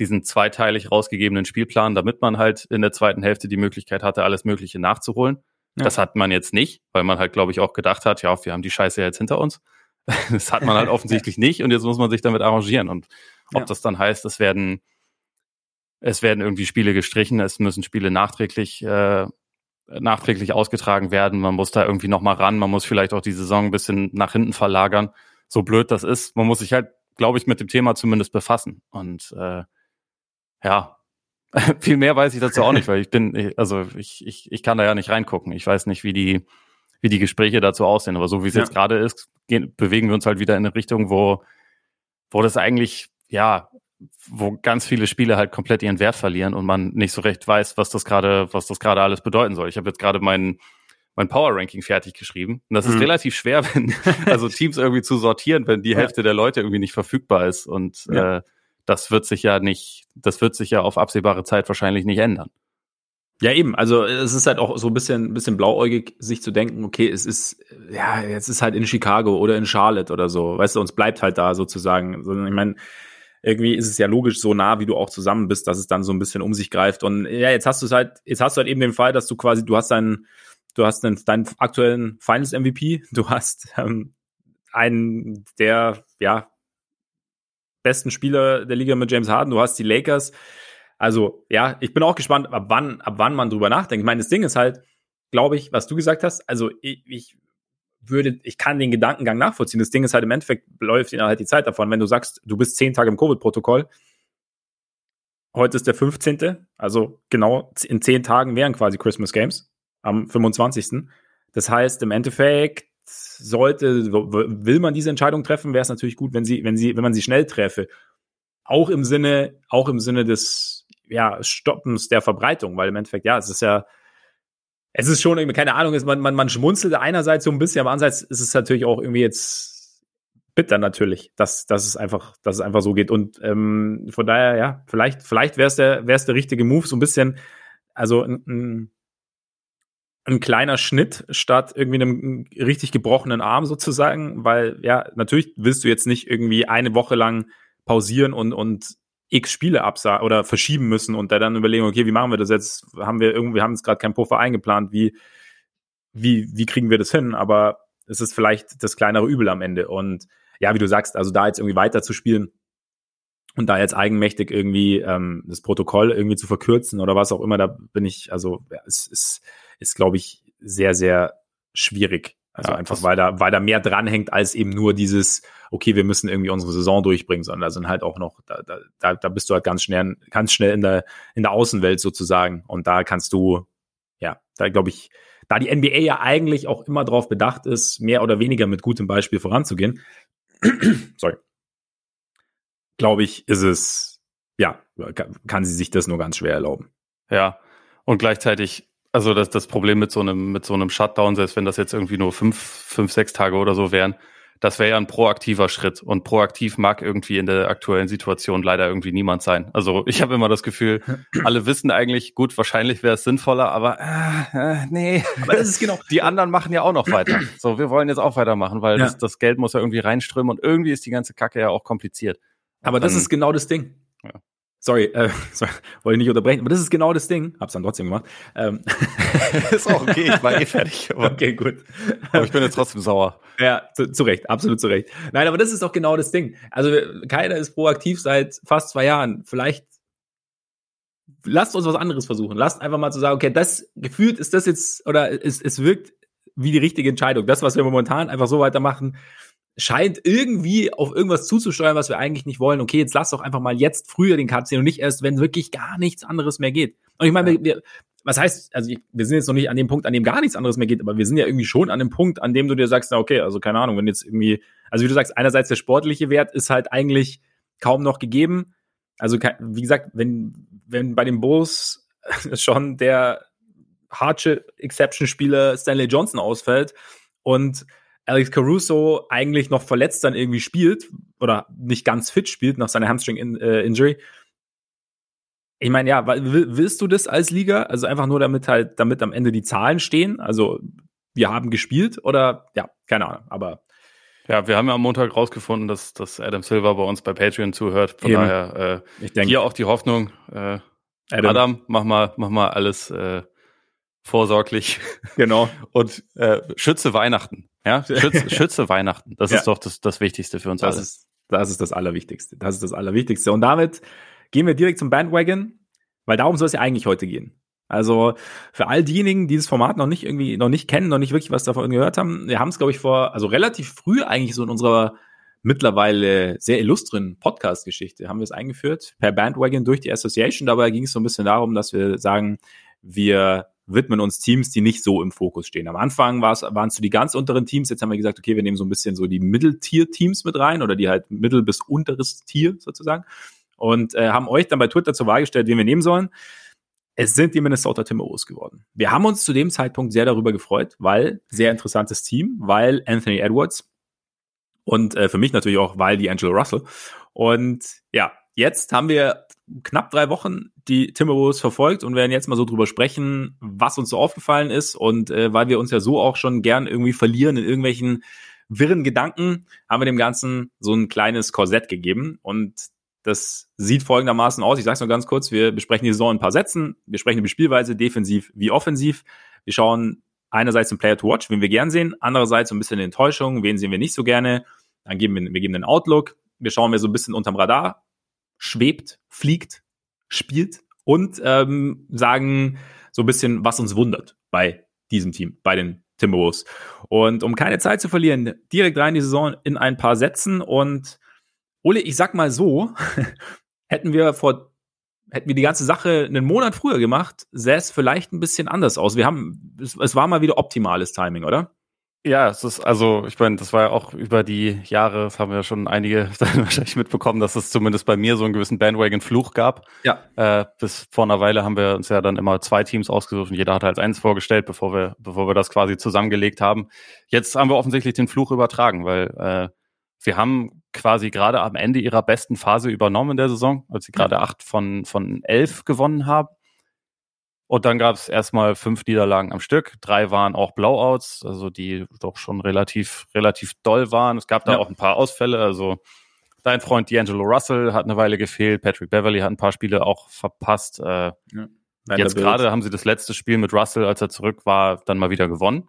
diesen zweiteilig rausgegebenen Spielplan, damit man halt in der zweiten Hälfte die Möglichkeit hatte, alles Mögliche nachzuholen. Ja. Das hat man jetzt nicht, weil man halt, glaube ich, auch gedacht hat, ja, wir haben die Scheiße jetzt hinter uns. Das hat man halt offensichtlich nicht und jetzt muss man sich damit arrangieren. Und ob ja. das dann heißt, es werden, es werden irgendwie Spiele gestrichen, es müssen Spiele nachträglich äh, nachträglich ausgetragen werden. Man muss da irgendwie nochmal ran. Man muss vielleicht auch die Saison ein bisschen nach hinten verlagern. So blöd das ist. Man muss sich halt, glaube ich, mit dem Thema zumindest befassen. Und äh, ja, viel mehr weiß ich dazu auch nicht, weil ich bin, also ich, ich, ich kann da ja nicht reingucken. Ich weiß nicht, wie die, wie die Gespräche dazu aussehen. Aber so wie es ja. jetzt gerade ist, gehen, bewegen wir uns halt wieder in eine Richtung, wo, wo das eigentlich, ja, wo ganz viele Spiele halt komplett ihren Wert verlieren und man nicht so recht weiß, was das gerade, was das gerade alles bedeuten soll. Ich habe jetzt gerade mein mein Power Ranking fertig geschrieben und das ist mhm. relativ schwer, wenn also Teams irgendwie zu sortieren, wenn die Hälfte der Leute irgendwie nicht verfügbar ist und ja. äh, das wird sich ja nicht, das wird sich ja auf absehbare Zeit wahrscheinlich nicht ändern. Ja, eben. Also es ist halt auch so ein bisschen, ein bisschen blauäugig, sich zu denken, okay, es ist, ja, jetzt ist halt in Chicago oder in Charlotte oder so. Weißt du, uns bleibt halt da sozusagen. Ich meine, irgendwie ist es ja logisch so nah, wie du auch zusammen bist, dass es dann so ein bisschen um sich greift. Und ja, jetzt hast du es halt, jetzt hast du halt eben den Fall, dass du quasi, du hast deinen, du hast deinen, deinen aktuellen Finals MVP, du hast ähm, einen der, ja, besten Spieler der Liga mit James Harden, du hast die Lakers. Also, ja, ich bin auch gespannt, ab wann, ab wann man drüber nachdenkt. Ich meine, das Ding ist halt, glaube ich, was du gesagt hast, also ich, ich würde, ich kann den Gedankengang nachvollziehen. Das Ding ist halt im Endeffekt läuft ihnen halt die Zeit davon. Wenn du sagst, du bist zehn Tage im Covid-Protokoll, heute ist der 15., also genau in zehn Tagen wären quasi Christmas Games am 25. Das heißt, im Endeffekt sollte, will man diese Entscheidung treffen, wäre es natürlich gut, wenn sie, wenn sie, wenn man sie schnell treffe. Auch im Sinne, auch im Sinne des, ja, Stoppens der Verbreitung, weil im Endeffekt, ja, es ist ja, es ist schon irgendwie, keine Ahnung, ist, man, man, man schmunzelt einerseits so ein bisschen, aber andererseits ist es natürlich auch irgendwie jetzt bitter natürlich, dass, dass es einfach, dass es einfach so geht. Und ähm, von daher, ja, vielleicht, vielleicht wäre es der, wäre es der richtige Move, so ein bisschen, also ein, ein, ein kleiner Schnitt statt irgendwie einem richtig gebrochenen Arm sozusagen, weil ja, natürlich willst du jetzt nicht irgendwie eine Woche lang pausieren und, und x Spiele absagen oder verschieben müssen und da dann überlegen, okay, wie machen wir das jetzt? Haben wir irgendwie, haben jetzt gerade keinen Puffer eingeplant, wie, wie, wie kriegen wir das hin? Aber es ist vielleicht das kleinere Übel am Ende. Und ja, wie du sagst, also da jetzt irgendwie weiter zu spielen und da jetzt eigenmächtig irgendwie ähm, das Protokoll irgendwie zu verkürzen oder was auch immer, da bin ich, also ja, es ist, ist glaube ich, sehr, sehr schwierig. Also ja, einfach, weil da, weil da mehr dranhängt als eben nur dieses, okay, wir müssen irgendwie unsere Saison durchbringen, sondern da sind halt auch noch, da, da, da bist du halt ganz schnell, ganz schnell in der, in der Außenwelt sozusagen. Und da kannst du, ja, da glaube ich, da die NBA ja eigentlich auch immer darauf bedacht ist, mehr oder weniger mit gutem Beispiel voranzugehen, sorry, glaube ich, ist es, ja, kann sie sich das nur ganz schwer erlauben. Ja, und gleichzeitig also das, das Problem mit so einem, mit so einem Shutdown, selbst wenn das jetzt irgendwie nur fünf, fünf, sechs Tage oder so wären, das wäre ja ein proaktiver Schritt. Und proaktiv mag irgendwie in der aktuellen Situation leider irgendwie niemand sein. Also ich habe immer das Gefühl, alle wissen eigentlich, gut, wahrscheinlich wäre es sinnvoller, aber äh, äh, nee. Aber das ist genau. Die anderen machen ja auch noch weiter. So, wir wollen jetzt auch weitermachen, weil ja. das, das Geld muss ja irgendwie reinströmen und irgendwie ist die ganze Kacke ja auch kompliziert. Aber das ist genau das Ding. Sorry, äh, sorry, wollte ich nicht unterbrechen, aber das ist genau das Ding. Hab's dann trotzdem gemacht. Ähm. ist auch okay, ich war eh fertig. okay, gut. Aber ich bin jetzt trotzdem sauer. Ja, zu, zu Recht, absolut zu Recht. Nein, aber das ist doch genau das Ding. Also keiner ist proaktiv seit fast zwei Jahren. Vielleicht lasst uns was anderes versuchen. Lasst einfach mal zu sagen, okay, das gefühlt ist das jetzt, oder es, es wirkt wie die richtige Entscheidung. Das, was wir momentan einfach so weitermachen, scheint irgendwie auf irgendwas zuzusteuern, was wir eigentlich nicht wollen. Okay, jetzt lass doch einfach mal jetzt früher den Cut ziehen und nicht erst, wenn wirklich gar nichts anderes mehr geht. Und ich meine, wir, wir, was heißt, also ich, wir sind jetzt noch nicht an dem Punkt, an dem gar nichts anderes mehr geht, aber wir sind ja irgendwie schon an dem Punkt, an dem du dir sagst, na okay, also keine Ahnung, wenn jetzt irgendwie, also wie du sagst, einerseits der sportliche Wert ist halt eigentlich kaum noch gegeben. Also wie gesagt, wenn wenn bei den Bulls schon der Hardship Exception Spieler Stanley Johnson ausfällt und Alex Caruso eigentlich noch verletzt dann irgendwie spielt oder nicht ganz fit spielt nach seiner Hamstring-Injury. Äh, ich meine, ja, willst du das als Liga? Also einfach nur damit halt, damit am Ende die Zahlen stehen? Also wir haben gespielt oder ja, keine Ahnung, aber. Ja, wir haben ja am Montag rausgefunden, dass, dass Adam Silver bei uns bei Patreon zuhört. Von Eben. daher äh, ich denke, hier auch die Hoffnung. Äh, Adam. Adam, mach mal, mach mal alles äh, vorsorglich. Genau. Und äh, schütze Weihnachten. Ja, schütze, schütze Weihnachten. Das ja. ist doch das, das Wichtigste für uns das alle. Ist, das ist das Allerwichtigste. Das ist das Allerwichtigste. Und damit gehen wir direkt zum Bandwagon, weil darum soll es ja eigentlich heute gehen. Also für all diejenigen, die das Format noch nicht irgendwie noch nicht kennen, noch nicht wirklich was davon gehört haben, wir haben es glaube ich vor, also relativ früh eigentlich so in unserer mittlerweile sehr illustren Podcast-Geschichte haben wir es eingeführt per Bandwagon durch die Association. Dabei ging es so ein bisschen darum, dass wir sagen, wir widmen uns Teams, die nicht so im Fokus stehen. Am Anfang waren es so die ganz unteren Teams. Jetzt haben wir gesagt, okay, wir nehmen so ein bisschen so die Mitteltier-Teams mit rein oder die halt mittel- bis unteres Tier sozusagen und äh, haben euch dann bei Twitter zur Wahl gestellt, wen wir nehmen sollen. Es sind die Minnesota Timberwolves geworden. Wir haben uns zu dem Zeitpunkt sehr darüber gefreut, weil sehr interessantes Team, weil Anthony Edwards und äh, für mich natürlich auch, weil die Angelo Russell. Und ja, jetzt haben wir knapp drei Wochen die Timberwolves verfolgt und werden jetzt mal so drüber sprechen, was uns so aufgefallen ist und äh, weil wir uns ja so auch schon gern irgendwie verlieren in irgendwelchen wirren Gedanken, haben wir dem Ganzen so ein kleines Korsett gegeben und das sieht folgendermaßen aus. Ich sage es nur ganz kurz. Wir besprechen die Saison in ein paar Sätzen. Wir sprechen über Spielweise, defensiv wie offensiv. Wir schauen einerseits den Player to watch, wen wir gern sehen, andererseits so ein bisschen Enttäuschung, wen sehen wir nicht so gerne. Dann geben wir, wir geben den Outlook. Wir schauen, wer so ein bisschen unterm Radar schwebt, fliegt, spielt und ähm, sagen so ein bisschen, was uns wundert bei diesem Team, bei den Timberwolves. Und um keine Zeit zu verlieren, direkt rein die Saison in ein paar Sätzen. Und Ole, ich sag mal so, hätten wir vor, hätten wir die ganze Sache einen Monat früher gemacht, sähe es vielleicht ein bisschen anders aus. Wir haben, es, es war mal wieder optimales Timing, oder? Ja, es ist also, ich meine, das war ja auch über die Jahre, das haben wir ja schon einige dann wahrscheinlich mitbekommen, dass es zumindest bei mir so einen gewissen Bandwagon-Fluch gab. Ja. Äh, bis vor einer Weile haben wir uns ja dann immer zwei Teams ausgesucht und jeder hat halt eins vorgestellt, bevor wir, bevor wir das quasi zusammengelegt haben. Jetzt haben wir offensichtlich den Fluch übertragen, weil äh, wir haben quasi gerade am Ende ihrer besten Phase übernommen in der Saison, als sie gerade acht von, von elf gewonnen haben. Und dann gab es erstmal fünf Niederlagen am Stück. Drei waren auch Blowouts, also die doch schon relativ, relativ doll waren. Es gab da ja. auch ein paar Ausfälle. Also dein Freund D'Angelo Russell hat eine Weile gefehlt. Patrick Beverly hat ein paar Spiele auch verpasst. Äh, ja. Jetzt gerade haben sie das letzte Spiel mit Russell, als er zurück war, dann mal wieder gewonnen.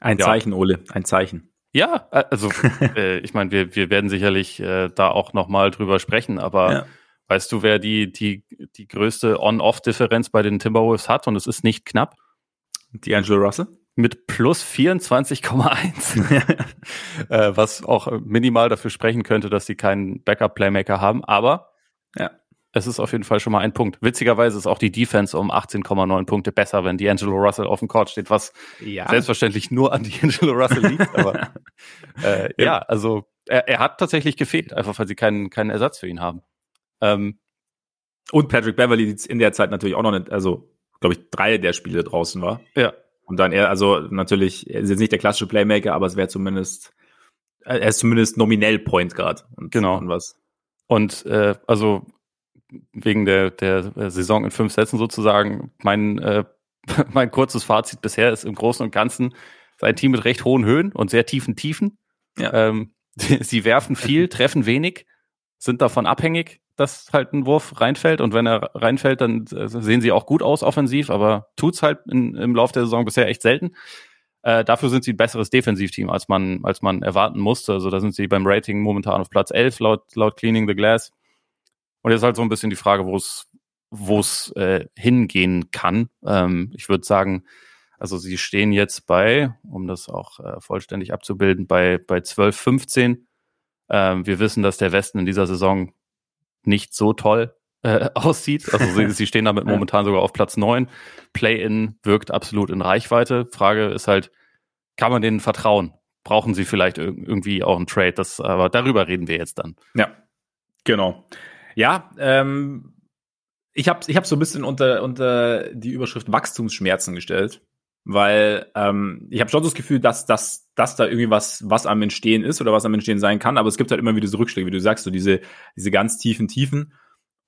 Ein ja. Zeichen, Ole, ein Zeichen. Ja, äh, also äh, ich meine, wir, wir werden sicherlich äh, da auch nochmal drüber sprechen, aber. Weißt du, wer die, die, die größte On-Off-Differenz bei den Timberwolves hat und es ist nicht knapp? D'Angelo Russell? Mit plus 24,1. äh, was auch minimal dafür sprechen könnte, dass sie keinen Backup-Playmaker haben. Aber ja, es ist auf jeden Fall schon mal ein Punkt. Witzigerweise ist auch die Defense um 18,9 Punkte besser, wenn D'Angelo Russell auf dem Court steht, was ja. selbstverständlich nur an D'Angelo Russell liegt. Aber äh, ja. ja, also er, er hat tatsächlich gefehlt, einfach weil sie keinen, keinen Ersatz für ihn haben. Ähm, und Patrick Beverly in der Zeit natürlich auch noch nicht, also glaube ich, drei der Spiele draußen war. Ja. Und dann er, also natürlich, er ist jetzt nicht der klassische Playmaker, aber es wäre zumindest, er ist zumindest nominell Point Guard. Und genau. Und was. Und äh, also wegen der, der Saison in fünf Sätzen sozusagen, mein, äh, mein kurzes Fazit bisher ist im Großen und Ganzen sein Team mit recht hohen Höhen und sehr tiefen Tiefen. Ja. Ähm, sie werfen viel, treffen wenig sind davon abhängig, dass halt ein Wurf reinfällt. Und wenn er reinfällt, dann äh, sehen sie auch gut aus offensiv, aber tut's halt in, im Laufe der Saison bisher echt selten. Äh, dafür sind sie ein besseres Defensivteam, als man, als man erwarten musste. Also da sind sie beim Rating momentan auf Platz 11 laut, laut Cleaning the Glass. Und jetzt halt so ein bisschen die Frage, wo es wo es äh, hingehen kann. Ähm, ich würde sagen, also sie stehen jetzt bei, um das auch äh, vollständig abzubilden, bei, bei 12, 15. Ähm, wir wissen, dass der Westen in dieser Saison nicht so toll äh, aussieht. Also sie, sie stehen damit momentan sogar auf Platz 9. Play-in wirkt absolut in Reichweite. Frage ist halt, kann man denen vertrauen? Brauchen sie vielleicht irgendwie auch einen Trade? Das, aber darüber reden wir jetzt dann. Ja, genau. Ja, ähm, ich habe ich hab so ein bisschen unter, unter die Überschrift Wachstumsschmerzen gestellt, weil ähm, ich habe schon so das Gefühl, dass, dass, dass da irgendwie was, was am Entstehen ist oder was am Entstehen sein kann, aber es gibt halt immer wieder so Rückschläge, wie du sagst, so diese, diese ganz tiefen Tiefen.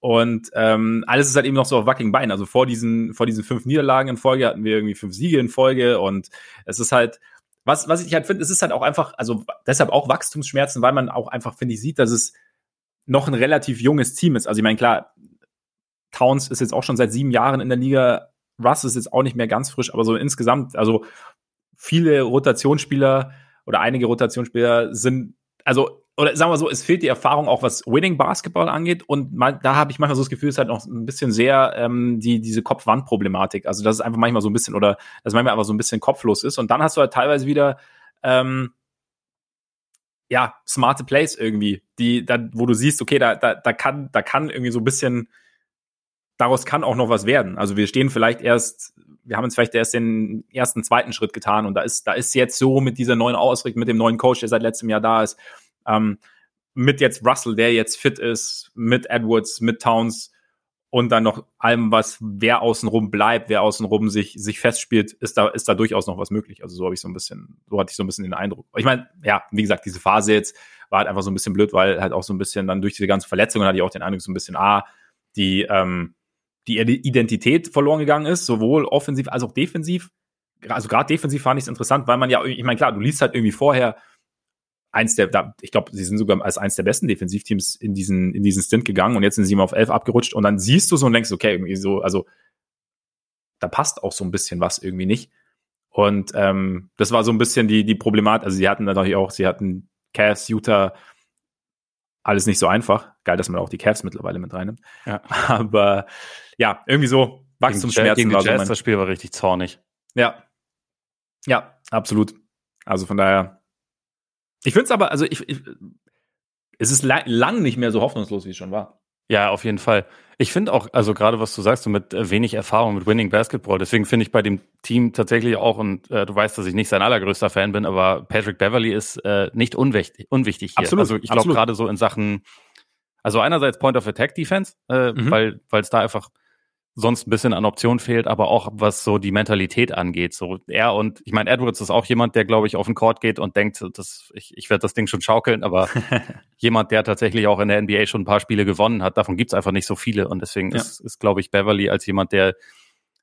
Und ähm, alles ist halt eben noch so auf wackigen Beinen. Also vor diesen, vor diesen fünf Niederlagen in Folge hatten wir irgendwie fünf Siege in Folge und es ist halt, was, was ich halt finde, es ist halt auch einfach, also deshalb auch Wachstumsschmerzen, weil man auch einfach, finde ich, sieht, dass es noch ein relativ junges Team ist. Also ich meine, klar, Towns ist jetzt auch schon seit sieben Jahren in der Liga. Russ ist jetzt auch nicht mehr ganz frisch, aber so insgesamt, also viele Rotationsspieler oder einige Rotationsspieler sind, also, oder sagen wir so, es fehlt die Erfahrung auch, was Winning Basketball angeht. Und mal, da habe ich manchmal so das Gefühl, es ist halt noch ein bisschen sehr ähm, die, diese Kopf-Wand-Problematik. Also, dass es einfach manchmal so ein bisschen, oder dass manchmal einfach so ein bisschen kopflos ist. Und dann hast du halt teilweise wieder ähm, ja, smarte Plays irgendwie, die, da, wo du siehst, okay, da, da, da kann, da kann irgendwie so ein bisschen daraus kann auch noch was werden. Also wir stehen vielleicht erst, wir haben uns vielleicht erst den ersten, zweiten Schritt getan und da ist, da ist jetzt so mit dieser neuen Ausrichtung, mit dem neuen Coach, der seit letztem Jahr da ist, ähm, mit jetzt Russell, der jetzt fit ist, mit Edwards, mit Towns und dann noch allem, was wer außenrum bleibt, wer außenrum sich, sich festspielt, ist da, ist da durchaus noch was möglich. Also so habe ich so ein bisschen, so hatte ich so ein bisschen den Eindruck. Ich meine, ja, wie gesagt, diese Phase jetzt war halt einfach so ein bisschen blöd, weil halt auch so ein bisschen dann durch diese ganzen Verletzungen hatte ich auch den Eindruck, so ein bisschen, ah, die, ähm, die Identität verloren gegangen ist, sowohl offensiv als auch defensiv. Also gerade defensiv fand ich es interessant, weil man ja, ich meine, klar, du liest halt irgendwie vorher eins der, ich glaube, sie sind sogar als eins der besten Defensivteams in diesen, in diesen Stint gegangen und jetzt sind sie mal auf elf abgerutscht und dann siehst du so und denkst, okay, irgendwie so, also da passt auch so ein bisschen was irgendwie nicht. Und ähm, das war so ein bisschen die, die Problematik. Also sie hatten natürlich auch, sie hatten Cavs, Utah, alles nicht so einfach. Geil, dass man auch die Cavs mittlerweile mit reinnimmt. Ja. Aber ja, irgendwie so Wachstumsschmerzen gegen, gegen war so mein, Das Spiel war richtig zornig. Ja. Ja, absolut. Also von daher. Ich finde es aber, also ich, ich es ist lang, lang nicht mehr so hoffnungslos, wie es schon war. Ja, auf jeden Fall. Ich finde auch, also gerade was du sagst, so mit äh, wenig Erfahrung mit Winning Basketball, deswegen finde ich bei dem Team tatsächlich auch, und äh, du weißt, dass ich nicht sein allergrößter Fan bin, aber Patrick Beverly ist äh, nicht unwichtig, unwichtig hier. Absolut, also ich glaube gerade so in Sachen, also einerseits Point of Attack Defense, äh, mhm. weil es da einfach sonst ein bisschen an Optionen fehlt, aber auch was so die Mentalität angeht. So er und ich meine, Edwards ist auch jemand, der, glaube ich, auf den Court geht und denkt, dass ich, ich werde das Ding schon schaukeln, aber jemand, der tatsächlich auch in der NBA schon ein paar Spiele gewonnen hat, davon gibt's einfach nicht so viele. Und deswegen ja. ist, ist glaube ich, Beverly als jemand, der,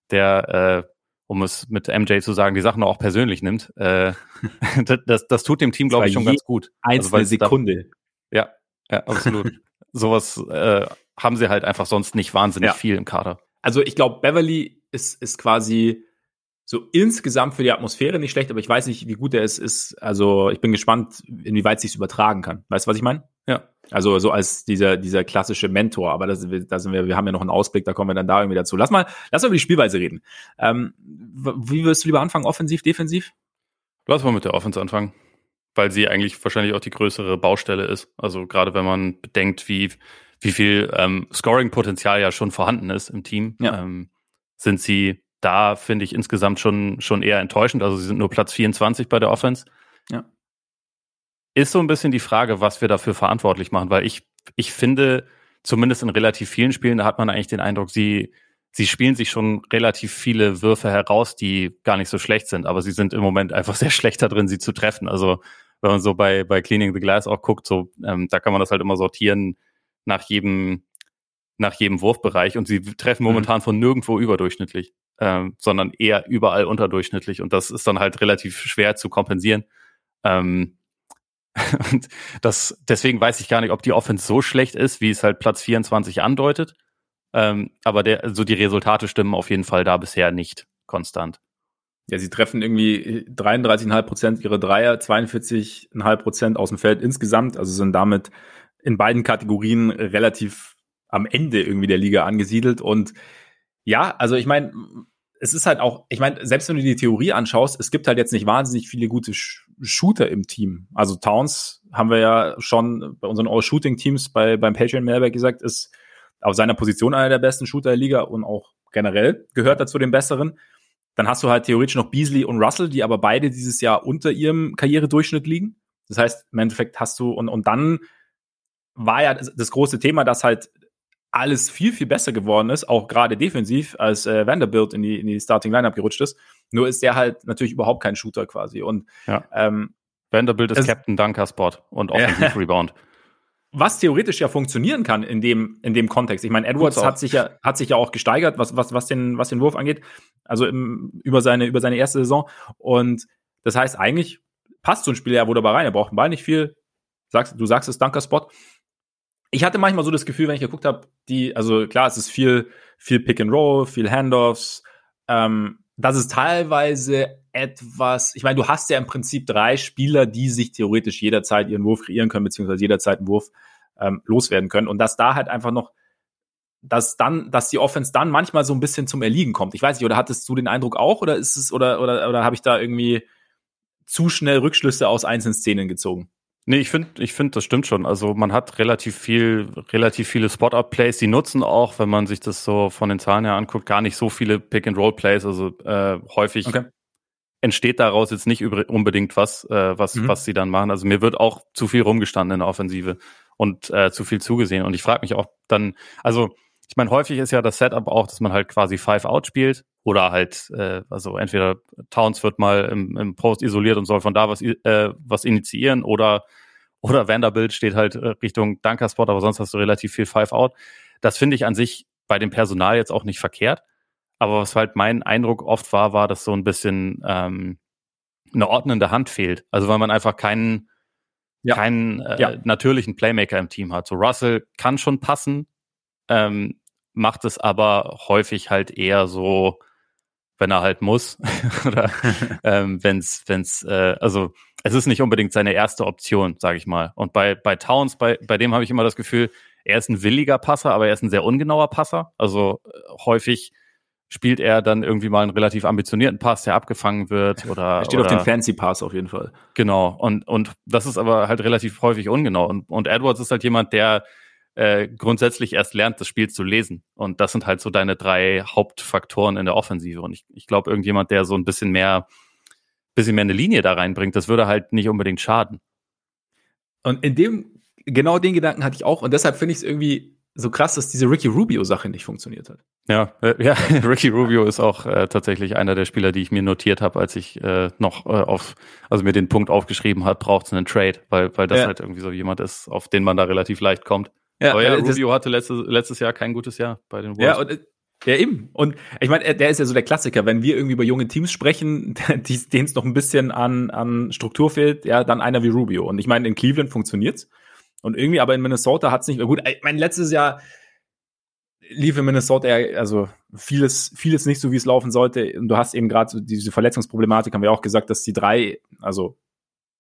der, äh, um es mit MJ zu sagen, die Sachen auch persönlich nimmt. Äh, das, das tut dem Team, glaube ich, schon ganz gut. Einzelne also, Sekunde. Da, ja, ja, absolut. Sowas äh, haben sie halt einfach sonst nicht wahnsinnig ja. viel im Kader also ich glaube, Beverly ist, ist quasi so insgesamt für die Atmosphäre nicht schlecht, aber ich weiß nicht, wie gut er es ist. Also ich bin gespannt, inwieweit sich übertragen kann. Weißt du, was ich meine? Ja. Also so als dieser, dieser klassische Mentor, aber das, da sind wir, wir haben ja noch einen Ausblick, da kommen wir dann da irgendwie dazu. Lass mal, lass mal über die Spielweise reden. Ähm, wie wirst du lieber anfangen? Offensiv, defensiv? Lass mal mit der Offense anfangen. Weil sie eigentlich wahrscheinlich auch die größere Baustelle ist. Also gerade wenn man bedenkt, wie wie viel ähm, Scoring-Potenzial ja schon vorhanden ist im Team, ja. ähm, sind sie da, finde ich, insgesamt schon, schon eher enttäuschend. Also sie sind nur Platz 24 bei der Offense. Ja. Ist so ein bisschen die Frage, was wir dafür verantwortlich machen, weil ich, ich finde, zumindest in relativ vielen Spielen, da hat man eigentlich den Eindruck, sie, sie spielen sich schon relativ viele Würfe heraus, die gar nicht so schlecht sind, aber sie sind im Moment einfach sehr schlecht da drin, sie zu treffen. Also wenn man so bei, bei Cleaning the Glass auch guckt, so, ähm, da kann man das halt immer sortieren, nach jedem, nach jedem Wurfbereich und sie treffen mhm. momentan mhm. von nirgendwo überdurchschnittlich, ähm, sondern eher überall unterdurchschnittlich und das ist dann halt relativ schwer zu kompensieren. Ähm, Und das, deswegen weiß ich gar nicht, ob die Offense so schlecht ist, wie es halt Platz 24 andeutet. Ähm, aber der, also die Resultate stimmen auf jeden Fall da bisher nicht konstant. Ja, sie treffen irgendwie 33,5 Prozent ihre Dreier, 42,5 Prozent aus dem Feld insgesamt, also sind damit in beiden Kategorien relativ am Ende irgendwie der Liga angesiedelt. Und ja, also ich meine, es ist halt auch, ich meine, selbst wenn du die Theorie anschaust, es gibt halt jetzt nicht wahnsinnig viele gute Sh Shooter im Team. Also Towns haben wir ja schon bei unseren All-Shooting-Teams bei, beim Patreon Mailback gesagt, ist auf seiner Position einer der besten Shooter der Liga und auch generell gehört dazu den besseren. Dann hast du halt theoretisch noch Beasley und Russell, die aber beide dieses Jahr unter ihrem Karrieredurchschnitt liegen. Das heißt, im Endeffekt hast du, und, und dann war ja das, große Thema, dass halt alles viel, viel besser geworden ist, auch gerade defensiv, als äh, Vanderbilt in die, in die Starting Lineup gerutscht ist. Nur ist der halt natürlich überhaupt kein Shooter quasi. Und ja. ähm, Vanderbilt ist Captain Dunker Spot und Offensive Rebound. Was theoretisch ja funktionieren kann in dem, in dem Kontext. Ich meine, Edwards hat sich ja, hat sich ja auch gesteigert, was, was, was den, was den Wurf angeht. Also im, über seine, über seine erste Saison. Und das heißt, eigentlich passt so ein Spieler ja wunderbar rein. Er braucht den Ball nicht viel. Sagst, du sagst es, Dunker Spot ich hatte manchmal so das Gefühl, wenn ich geguckt habe, die, also klar, es ist viel, viel Pick and Roll, viel Handoffs, ähm, das ist teilweise etwas, ich meine, du hast ja im Prinzip drei Spieler, die sich theoretisch jederzeit ihren Wurf kreieren können, beziehungsweise jederzeit einen Wurf ähm, loswerden können. Und dass da halt einfach noch, dass dann, dass die Offense dann manchmal so ein bisschen zum Erliegen kommt. Ich weiß nicht, oder hattest du den Eindruck auch, oder ist es, oder, oder, oder habe ich da irgendwie zu schnell Rückschlüsse aus einzelnen Szenen gezogen? Nee, ich finde, ich finde, das stimmt schon. Also man hat relativ viel, relativ viele Spot-Up-Plays. Die nutzen auch, wenn man sich das so von den Zahlen her anguckt, gar nicht so viele Pick-and-Roll-Plays. Also äh, häufig okay. entsteht daraus jetzt nicht unbedingt was, äh, was, mhm. was sie dann machen. Also mir wird auch zu viel rumgestanden in der Offensive und äh, zu viel zugesehen. Und ich frage mich auch dann, also ich meine, häufig ist ja das Setup auch, dass man halt quasi Five Out spielt oder halt, äh, also entweder Towns wird mal im, im Post isoliert und soll von da was, äh, was initiieren oder, oder Vanderbilt steht halt äh, Richtung Dunker-Spot, aber sonst hast du relativ viel Five Out. Das finde ich an sich bei dem Personal jetzt auch nicht verkehrt. Aber was halt mein Eindruck oft war, war, dass so ein bisschen ähm, eine ordnende Hand fehlt. Also weil man einfach keinen, ja. keinen äh, ja. natürlichen Playmaker im Team hat. So Russell kann schon passen, ähm, macht es aber häufig halt eher so, wenn er halt muss oder ähm, wenn es, wenn's, äh, also es ist nicht unbedingt seine erste Option, sage ich mal. Und bei bei Towns, bei bei dem habe ich immer das Gefühl, er ist ein williger Passer, aber er ist ein sehr ungenauer Passer. Also äh, häufig spielt er dann irgendwie mal einen relativ ambitionierten Pass, der abgefangen wird oder er steht oder, auf den Fancy Pass auf jeden Fall. Genau und und das ist aber halt relativ häufig ungenau und und Edwards ist halt jemand, der äh, grundsätzlich erst lernt, das Spiel zu lesen. Und das sind halt so deine drei Hauptfaktoren in der Offensive. Und ich, ich glaube, irgendjemand, der so ein bisschen mehr, bisschen mehr eine Linie da reinbringt, das würde halt nicht unbedingt schaden. Und in dem, genau den Gedanken hatte ich auch. Und deshalb finde ich es irgendwie so krass, dass diese Ricky Rubio-Sache nicht funktioniert hat. Ja, äh, ja, Ricky Rubio ist auch äh, tatsächlich einer der Spieler, die ich mir notiert habe, als ich äh, noch äh, auf, also mir den Punkt aufgeschrieben hat, braucht es einen Trade, weil, weil das ja. halt irgendwie so jemand ist, auf den man da relativ leicht kommt. Ja, Aber ja, Rubio hatte letztes, letztes Jahr kein gutes Jahr bei den Wolves. Ja, und, ja, eben. Und ich meine, der ist ja so der Klassiker. Wenn wir irgendwie über junge Teams sprechen, denen es noch ein bisschen an, an Struktur fehlt, ja, dann einer wie Rubio. Und ich meine, in Cleveland funktioniert's. Und irgendwie, aber in Minnesota hat's nicht mehr gut. Ich meine, letztes Jahr lief in Minnesota also vieles, vieles nicht so, wie es laufen sollte. Und du hast eben gerade diese Verletzungsproblematik, haben wir auch gesagt, dass die drei, also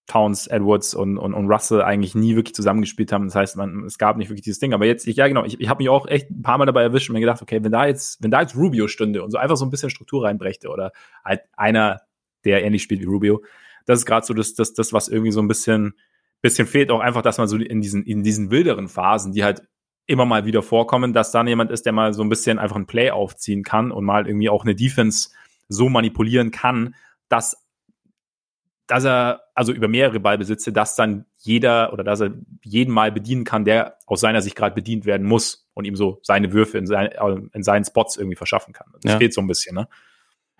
Towns, Edwards und, und, und Russell eigentlich nie wirklich zusammengespielt haben. Das heißt, man, es gab nicht wirklich dieses Ding. Aber jetzt, ich, ja genau, ich, ich habe mich auch echt ein paar Mal dabei erwischt und mir gedacht, okay, wenn da jetzt, wenn da jetzt Rubio stünde und so einfach so ein bisschen Struktur reinbrächte oder halt einer, der ähnlich spielt wie Rubio, das ist gerade so das, das, das, was irgendwie so ein bisschen, bisschen fehlt. Auch einfach, dass man so in diesen, in diesen wilderen Phasen, die halt immer mal wieder vorkommen, dass dann jemand ist, der mal so ein bisschen einfach ein Play aufziehen kann und mal irgendwie auch eine Defense so manipulieren kann, dass dass er also über mehrere Ballbesitze, dass dann jeder oder dass er jeden mal bedienen kann, der aus seiner Sicht gerade bedient werden muss und ihm so seine Würfe in, sein, in seinen Spots irgendwie verschaffen kann. Das ja. fehlt so ein bisschen, ne?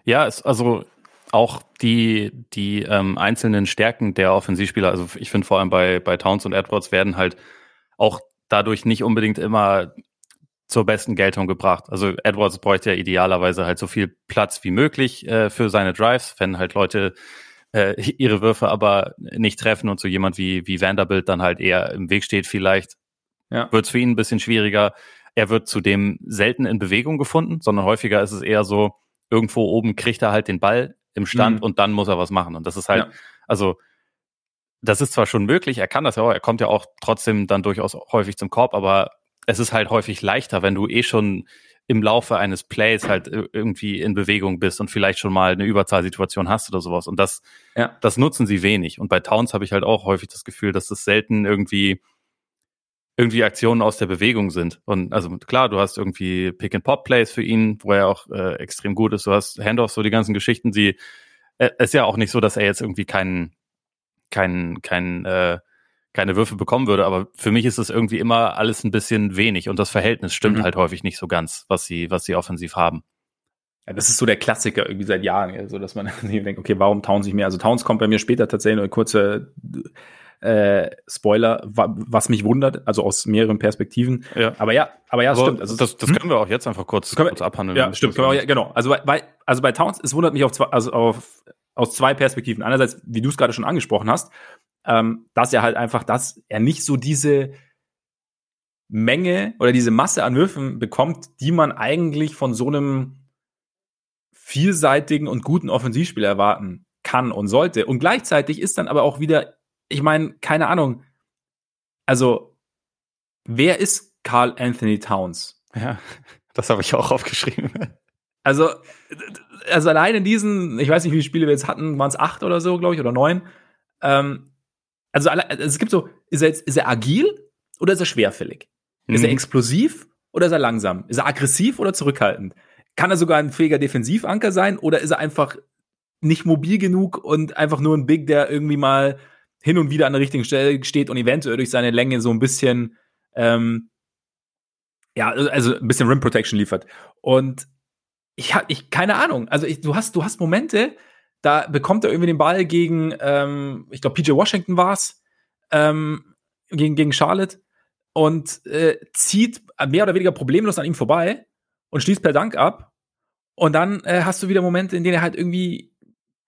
Ja, es, also auch die, die ähm, einzelnen Stärken der Offensivspieler, also ich finde vor allem bei, bei Towns und Edwards werden halt auch dadurch nicht unbedingt immer zur besten Geltung gebracht. Also Edwards bräuchte ja idealerweise halt so viel Platz wie möglich äh, für seine Drives, wenn halt Leute äh, ihre Würfe aber nicht treffen und so jemand wie, wie Vanderbilt dann halt eher im Weg steht vielleicht, ja. wird es für ihn ein bisschen schwieriger. Er wird zudem selten in Bewegung gefunden, sondern häufiger ist es eher so, irgendwo oben kriegt er halt den Ball im Stand mhm. und dann muss er was machen. Und das ist halt, ja. also das ist zwar schon möglich, er kann das ja auch, er kommt ja auch trotzdem dann durchaus häufig zum Korb, aber es ist halt häufig leichter, wenn du eh schon im Laufe eines Plays halt irgendwie in Bewegung bist und vielleicht schon mal eine Überzahlsituation hast oder sowas. Und das, ja. das nutzen sie wenig. Und bei Towns habe ich halt auch häufig das Gefühl, dass das selten irgendwie irgendwie Aktionen aus der Bewegung sind. Und also klar, du hast irgendwie Pick-and-Pop-Plays für ihn, wo er auch äh, extrem gut ist. Du hast Handoffs, so die ganzen Geschichten, die äh, ist ja auch nicht so, dass er jetzt irgendwie keinen, keinen, keinen äh, keine Würfe bekommen würde. Aber für mich ist es irgendwie immer alles ein bisschen wenig und das Verhältnis stimmt mhm. halt häufig nicht so ganz, was sie, was sie offensiv haben. Ja, das ist so der Klassiker irgendwie seit Jahren, so also, dass man denkt, okay, warum Towns nicht mehr? Also Towns kommt bei mir später tatsächlich eine kurze äh, Spoiler, was mich wundert, also aus mehreren Perspektiven. Ja. Aber ja, aber ja, aber stimmt. Also, das, das hm? können wir auch jetzt einfach kurz, kurz abhandeln. Ja, stimmt. Können wir, genau. Also bei, also bei Towns, es wundert mich auf zwei, also auf, aus zwei Perspektiven. Einerseits, wie du es gerade schon angesprochen hast, ähm, dass er halt einfach, dass er nicht so diese Menge oder diese Masse an Würfen bekommt, die man eigentlich von so einem vielseitigen und guten Offensivspieler erwarten kann und sollte. Und gleichzeitig ist dann aber auch wieder, ich meine, keine Ahnung, also wer ist Carl Anthony Towns? Ja, das habe ich auch aufgeschrieben. Also, also allein in diesen, ich weiß nicht, wie viele Spiele wir jetzt hatten, waren es acht oder so, glaube ich, oder neun. Ähm, also, also, es gibt so, ist er jetzt, ist er agil oder ist er schwerfällig? Mhm. Ist er mhm. explosiv oder ist er langsam? Ist er aggressiv oder zurückhaltend? Kann er sogar ein fähiger Defensivanker sein oder ist er einfach nicht mobil genug und einfach nur ein Big, der irgendwie mal hin und wieder an der richtigen Stelle steht und eventuell durch seine Länge so ein bisschen, ähm, ja, also ein bisschen Rim Protection liefert. Und ich habe ich keine Ahnung. Also ich, du hast du hast Momente, da bekommt er irgendwie den Ball gegen, ähm, ich glaube, PJ Washington war's, ähm, gegen, gegen Charlotte und äh, zieht mehr oder weniger problemlos an ihm vorbei und schließt per Dank ab. Und dann äh, hast du wieder Momente, in denen er halt irgendwie,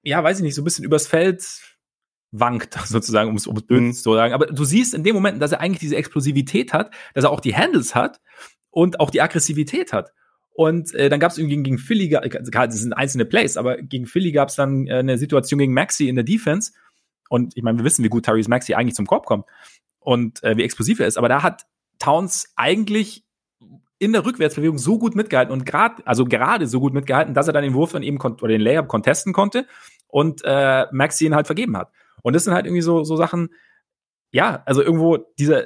ja, weiß ich nicht, so ein bisschen übers Feld wankt, sozusagen, um es um mhm. zu sagen. Aber du siehst in dem Moment, dass er eigentlich diese Explosivität hat, dass er auch die Handles hat und auch die Aggressivität hat. Und äh, dann gab es irgendwie gegen Philly, das sind einzelne Plays, aber gegen Philly gab es dann äh, eine Situation gegen Maxi in der Defense. Und ich meine, wir wissen, wie gut Tyrese Maxi eigentlich zum Korb kommt und äh, wie explosiv er ist. Aber da hat Towns eigentlich in der Rückwärtsbewegung so gut mitgehalten und gerade, also gerade so gut mitgehalten, dass er dann den Wurf dann eben oder den Layup contesten konnte und äh, Maxi ihn halt vergeben hat. Und das sind halt irgendwie so, so Sachen, ja, also irgendwo dieser,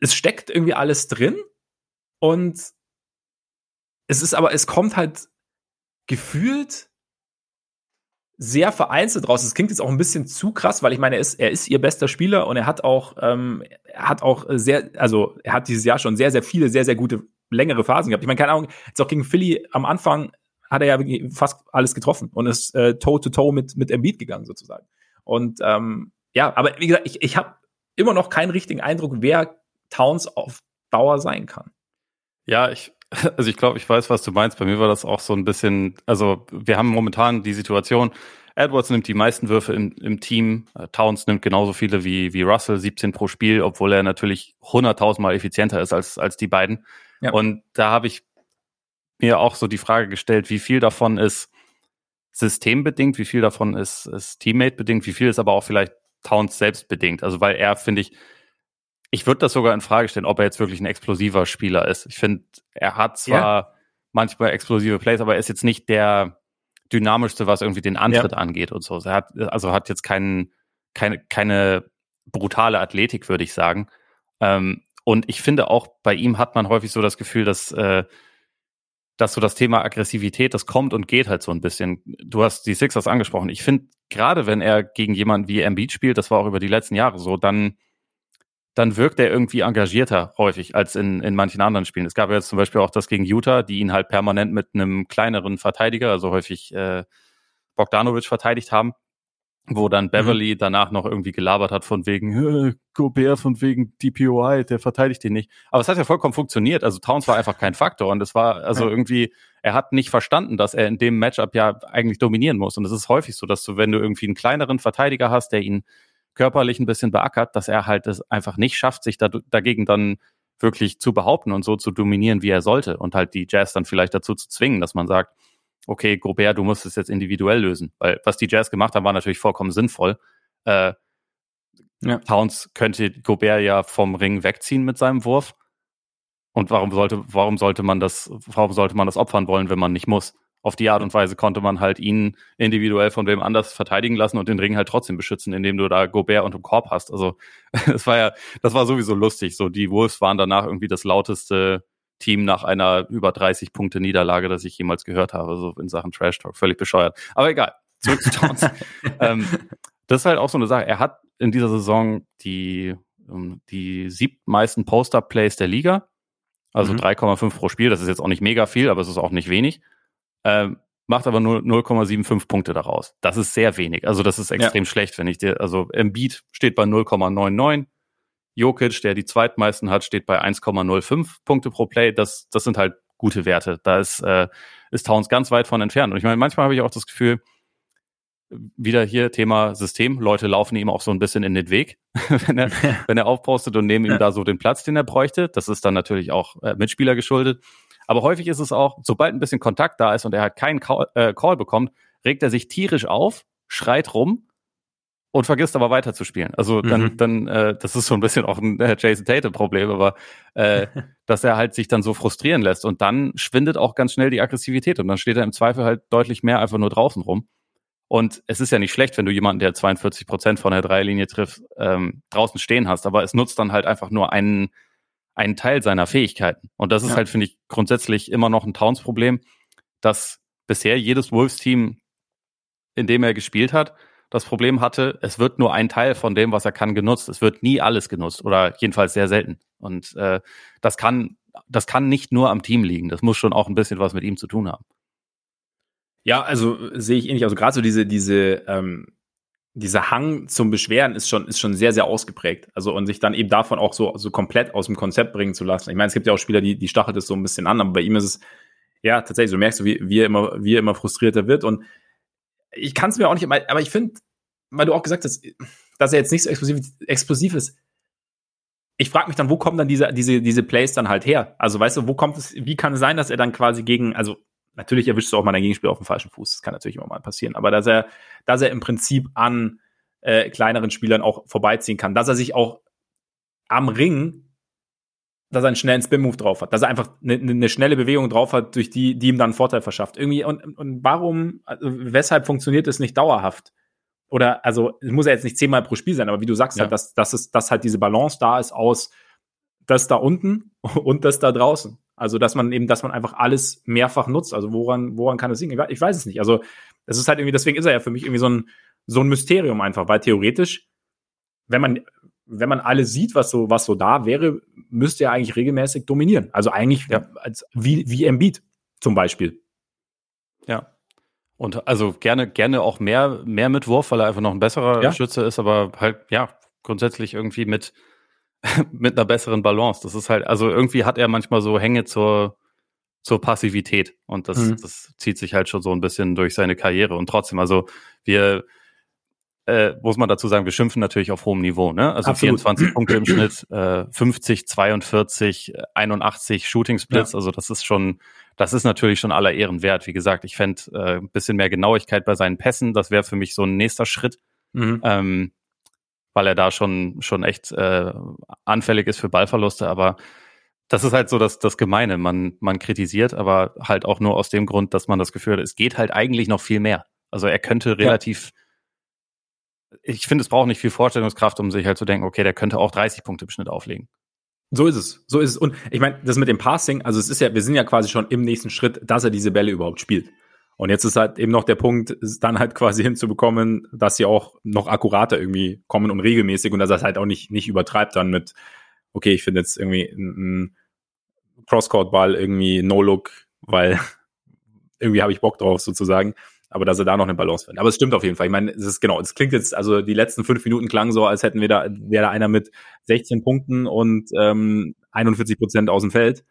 es steckt irgendwie alles drin und es ist aber, es kommt halt gefühlt sehr vereinzelt raus. Es klingt jetzt auch ein bisschen zu krass, weil ich meine, er ist, er ist ihr bester Spieler und er hat auch, ähm, er hat auch sehr, also er hat dieses Jahr schon sehr, sehr viele, sehr, sehr gute, längere Phasen gehabt. Ich meine, keine Ahnung, jetzt auch gegen Philly am Anfang hat er ja fast alles getroffen und ist äh, toe-to-toe -toe mit, mit Embiid gegangen sozusagen. Und ähm, ja, aber wie gesagt, ich, ich habe immer noch keinen richtigen Eindruck, wer Towns auf Dauer sein kann. Ja, ich, also ich glaube, ich weiß, was du meinst. Bei mir war das auch so ein bisschen, also wir haben momentan die Situation, Edwards nimmt die meisten Würfe im, im Team, äh, Towns nimmt genauso viele wie, wie Russell, 17 pro Spiel, obwohl er natürlich 100.000 Mal effizienter ist als, als die beiden. Ja. Und da habe ich mir auch so die Frage gestellt, wie viel davon ist systembedingt, wie viel davon ist, ist Teammate-bedingt, wie viel ist aber auch vielleicht Towns selbst bedingt. Also weil er, finde ich, ich würde das sogar in Frage stellen, ob er jetzt wirklich ein explosiver Spieler ist. Ich finde, er hat zwar ja. manchmal explosive Plays, aber er ist jetzt nicht der dynamischste, was irgendwie den Antritt ja. angeht und so. Er hat, also hat jetzt keinen, keine, keine brutale Athletik, würde ich sagen. Ähm, und ich finde auch bei ihm hat man häufig so das Gefühl, dass, äh, dass so das Thema Aggressivität, das kommt und geht halt so ein bisschen. Du hast die Sixers angesprochen. Ich finde, gerade wenn er gegen jemanden wie Embiid spielt, das war auch über die letzten Jahre so, dann dann wirkt er irgendwie engagierter häufig als in, in manchen anderen Spielen. Es gab ja jetzt zum Beispiel auch das gegen Utah, die ihn halt permanent mit einem kleineren Verteidiger, also häufig äh, Bogdanovic verteidigt haben. wo dann Beverly mhm. danach noch irgendwie gelabert hat von wegen Gobert von wegen DPOI, der verteidigt ihn nicht. Aber es hat ja vollkommen funktioniert. Also Towns war einfach kein Faktor und es war also ja. irgendwie, er hat nicht verstanden, dass er in dem Matchup ja eigentlich dominieren muss. Und es ist häufig so, dass du, wenn du irgendwie einen kleineren Verteidiger hast, der ihn körperlich ein bisschen beackert, dass er halt es einfach nicht schafft, sich da, dagegen dann wirklich zu behaupten und so zu dominieren, wie er sollte und halt die Jazz dann vielleicht dazu zu zwingen, dass man sagt, okay, Gobert, du musst es jetzt individuell lösen. Weil was die Jazz gemacht haben, war natürlich vollkommen sinnvoll. Äh, ja. Towns könnte Gobert ja vom Ring wegziehen mit seinem Wurf. Und warum sollte, warum sollte man das, warum sollte man das opfern wollen, wenn man nicht muss? Auf die Art und Weise konnte man halt ihn individuell von wem anders verteidigen lassen und den Ring halt trotzdem beschützen, indem du da Gobert und Korb hast. Also, es war ja, das war sowieso lustig. So, die Wolves waren danach irgendwie das lauteste Team nach einer über 30 Punkte Niederlage, das ich jemals gehört habe, so in Sachen Trash Talk. Völlig bescheuert. Aber egal. Zurück zu Towns. ähm, das ist halt auch so eine Sache. Er hat in dieser Saison die, ähm, die siebtmeisten Post-Up-Plays der Liga. Also mhm. 3,5 pro Spiel. Das ist jetzt auch nicht mega viel, aber es ist auch nicht wenig. Ähm, macht aber nur 0,75 Punkte daraus. Das ist sehr wenig. Also das ist extrem ja. schlecht, wenn ich dir, also Embiid steht bei 0,99, Jokic, der die zweitmeisten hat, steht bei 1,05 Punkte pro Play. Das, das sind halt gute Werte. Da ist, äh, ist Towns ganz weit von entfernt. Und ich meine, manchmal habe ich auch das Gefühl, wieder hier Thema System, Leute laufen ihm auch so ein bisschen in den Weg, wenn er, wenn er aufpostet und nehmen ihm da so den Platz, den er bräuchte. Das ist dann natürlich auch äh, Mitspieler geschuldet. Aber häufig ist es auch, sobald ein bisschen Kontakt da ist und er halt keinen Call, äh, Call bekommt, regt er sich tierisch auf, schreit rum und vergisst aber weiter zu spielen. Also dann, mhm. dann, äh, das ist so ein bisschen auch ein äh, Jason Tate-Problem, aber äh, dass er halt sich dann so frustrieren lässt und dann schwindet auch ganz schnell die Aggressivität und dann steht er im Zweifel halt deutlich mehr einfach nur draußen rum. Und es ist ja nicht schlecht, wenn du jemanden, der 42 Prozent von der Dreilinie trifft, ähm, draußen stehen hast, aber es nutzt dann halt einfach nur einen, einen Teil seiner Fähigkeiten. Und das ist ja. halt, finde ich, grundsätzlich immer noch ein Towns-Problem, dass bisher jedes Wolves-Team, in dem er gespielt hat, das Problem hatte, es wird nur ein Teil von dem, was er kann, genutzt. Es wird nie alles genutzt oder jedenfalls sehr selten. Und äh, das kann, das kann nicht nur am Team liegen. Das muss schon auch ein bisschen was mit ihm zu tun haben. Ja, also sehe ich ähnlich. Also gerade so diese, diese, ähm, dieser Hang zum Beschweren ist schon, ist schon sehr, sehr ausgeprägt. Also und sich dann eben davon auch so, so komplett aus dem Konzept bringen zu lassen. Ich meine, es gibt ja auch Spieler, die, die stachelt es so ein bisschen an, aber bei ihm ist es, ja, tatsächlich, so merkst du, wie, wie er immer, wie er immer frustrierter wird. Und ich kann es mir auch nicht, aber ich finde, weil du auch gesagt hast, dass er jetzt nicht so explosiv, explosiv ist. Ich frage mich dann, wo kommen dann diese, diese, diese Plays dann halt her? Also, weißt du, wo kommt es, wie kann es sein, dass er dann quasi gegen, also, natürlich erwischst du auch mal dein Gegenspiel auf dem falschen Fuß. Das kann natürlich immer mal passieren. Aber dass er, dass er im Prinzip an äh, kleineren Spielern auch vorbeiziehen kann, dass er sich auch am Ring dass er einen schnellen Spin-Move drauf hat, dass er einfach eine, eine, schnelle Bewegung drauf hat, durch die, die ihm dann einen Vorteil verschafft. Irgendwie, und, und warum, also weshalb funktioniert es nicht dauerhaft? Oder, also, es muss ja jetzt nicht zehnmal pro Spiel sein, aber wie du sagst, ja. halt, dass, dass, es, dass halt diese Balance da ist aus das da unten und das da draußen. Also, dass man eben, dass man einfach alles mehrfach nutzt. Also, woran, woran kann das liegen? Ich weiß es nicht. Also, es ist halt irgendwie, deswegen ist er ja für mich irgendwie so ein, so ein Mysterium einfach, weil theoretisch, wenn man, wenn man alles sieht, was so, was so da wäre, müsste er eigentlich regelmäßig dominieren. Also eigentlich ja. als, wie, wie Embiid zum Beispiel. Ja. Und also gerne, gerne auch mehr, mehr mit Wurf, weil er einfach noch ein besserer ja. Schütze ist, aber halt, ja, grundsätzlich irgendwie mit, mit einer besseren Balance. Das ist halt, also irgendwie hat er manchmal so Hänge zur, zur Passivität. Und das, mhm. das zieht sich halt schon so ein bisschen durch seine Karriere. Und trotzdem, also wir, äh, muss man dazu sagen, wir schimpfen natürlich auf hohem Niveau. Ne? Also Absolut. 24 Punkte im Schnitt, äh, 50, 42, 81 Shooting Splits. Ja. Also das ist schon, das ist natürlich schon aller Ehren wert. Wie gesagt, ich fände äh, ein bisschen mehr Genauigkeit bei seinen Pässen. Das wäre für mich so ein nächster Schritt. Mhm. Ähm, weil er da schon, schon echt äh, anfällig ist für Ballverluste, aber das ist halt so das, das Gemeine. Man, man kritisiert, aber halt auch nur aus dem Grund, dass man das Gefühl hat, es geht halt eigentlich noch viel mehr. Also er könnte relativ ja ich finde, es braucht nicht viel Vorstellungskraft, um sich halt zu denken, okay, der könnte auch 30 Punkte im Schnitt auflegen. So ist es, so ist es. Und ich meine, das mit dem Passing, also es ist ja, wir sind ja quasi schon im nächsten Schritt, dass er diese Bälle überhaupt spielt. Und jetzt ist halt eben noch der Punkt, dann halt quasi hinzubekommen, dass sie auch noch akkurater irgendwie kommen und regelmäßig und dass er es halt auch nicht, nicht übertreibt dann mit, okay, ich finde jetzt irgendwie ein Crosscourt-Ball irgendwie No-Look, weil irgendwie habe ich Bock drauf sozusagen. aber dass er da noch eine Balance findet. Aber es stimmt auf jeden Fall. Ich meine, es ist genau, es klingt jetzt, also die letzten fünf Minuten klangen so, als hätten wir da, wäre da einer mit 16 Punkten und ähm, 41 Prozent aus dem Feld,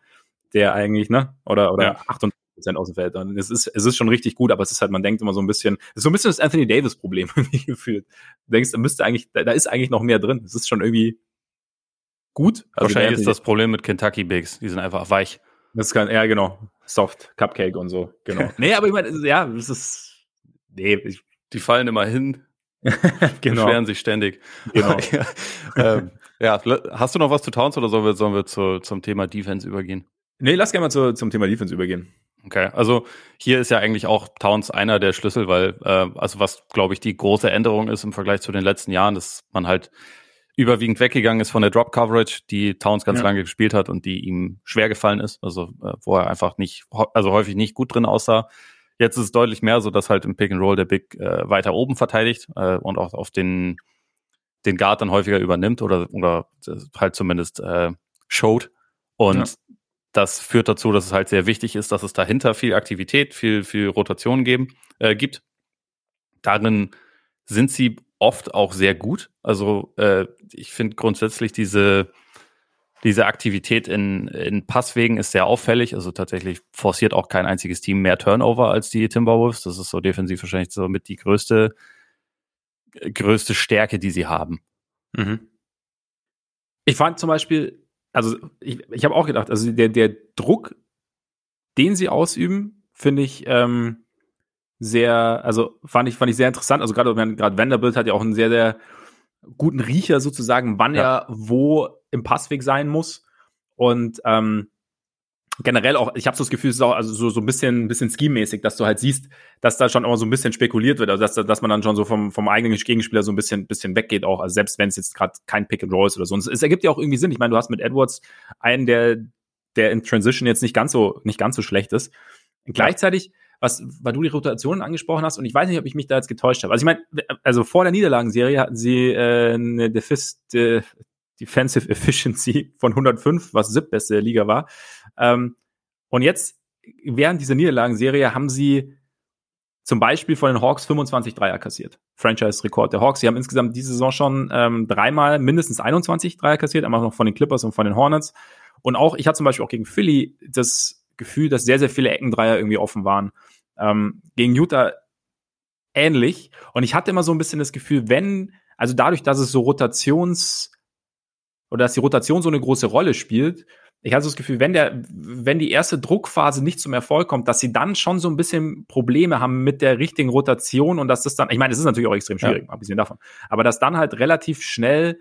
der eigentlich, ne, oder, oder ja. 58 Prozent aus dem Feld. Und es ist, es ist schon richtig gut, aber es ist halt, man denkt immer so ein bisschen, es ist so ein bisschen das Anthony Davis-Problem gefühlt. Du denkst, da müsste eigentlich, da, da ist eigentlich noch mehr drin. Es ist schon irgendwie gut. Also Wahrscheinlich ist das Problem mit Kentucky Bigs, die sind einfach weich. Das kann, ja, genau. Soft, Cupcake und so, genau. nee, aber ich meine, ja, es ist, nee, ich, die fallen immer hin, genau. beschweren sich ständig. Genau. ja, ähm, ja, hast du noch was zu Towns oder sollen wir, sollen wir zu, zum Thema Defense übergehen? Nee, lass gerne mal zu, zum Thema Defense übergehen. Okay, also hier ist ja eigentlich auch Towns einer der Schlüssel, weil, äh, also was, glaube ich, die große Änderung ist im Vergleich zu den letzten Jahren, dass man halt überwiegend weggegangen ist von der Drop Coverage, die Towns ganz ja. lange gespielt hat und die ihm schwer gefallen ist, also äh, wo er einfach nicht, also häufig nicht gut drin aussah. Jetzt ist es deutlich mehr so, dass halt im Pick and Roll der Big äh, weiter oben verteidigt äh, und auch auf den den Guard dann häufiger übernimmt oder oder halt zumindest äh, showt und ja. Das führt dazu, dass es halt sehr wichtig ist, dass es dahinter viel Aktivität, viel viel Rotation geben äh, gibt. Darin sind sie oft auch sehr gut. Also äh, ich finde grundsätzlich diese, diese Aktivität in, in Passwegen ist sehr auffällig. Also tatsächlich forciert auch kein einziges Team mehr Turnover als die Timberwolves. Das ist so defensiv wahrscheinlich so mit die größte, größte Stärke, die sie haben. Mhm. Ich fand zum Beispiel, also ich, ich habe auch gedacht, also der, der Druck, den sie ausüben, finde ich, ähm, sehr, also fand ich, fand ich sehr interessant. Also gerade gerade Vanderbilt hat ja auch einen sehr, sehr guten Riecher sozusagen, wann ja. er wo im Passweg sein muss. Und ähm, generell auch, ich habe so das Gefühl, es ist auch also so, so ein bisschen, ein bisschen scheme-mäßig, dass du halt siehst, dass da schon immer so ein bisschen spekuliert wird, also dass, dass man dann schon so vom, vom eigenen Gegenspieler so ein bisschen, bisschen weggeht auch, also selbst wenn es jetzt gerade kein Pick and Roll ist oder so. Und es, es ergibt ja auch irgendwie Sinn. Ich meine, du hast mit Edwards einen, der, der in Transition jetzt nicht ganz so, nicht ganz so schlecht ist. Und gleichzeitig was, weil du die Rotationen angesprochen hast und ich weiß nicht, ob ich mich da jetzt getäuscht habe. Also ich meine, also vor der Niederlagenserie hatten sie äh, eine Defist, äh, Defensive Efficiency von 105, was siebtbeste der Liga war. Ähm, und jetzt, während dieser Niederlagenserie, haben sie zum Beispiel von den Hawks 25 Dreier kassiert. Franchise-Rekord der Hawks. Sie haben insgesamt diese Saison schon ähm, dreimal mindestens 21 Dreier kassiert, einmal noch von den Clippers und von den Hornets. Und auch, ich hatte zum Beispiel auch gegen Philly das Gefühl, dass sehr, sehr viele Eckendreier irgendwie offen waren. Ähm, gegen Utah ähnlich. Und ich hatte immer so ein bisschen das Gefühl, wenn, also dadurch, dass es so Rotations- oder dass die Rotation so eine große Rolle spielt, ich hatte so das Gefühl, wenn der, wenn die erste Druckphase nicht zum Erfolg kommt, dass sie dann schon so ein bisschen Probleme haben mit der richtigen Rotation und dass das dann, ich meine, es ist natürlich auch extrem schwierig, ja. bisschen davon, aber dass dann halt relativ schnell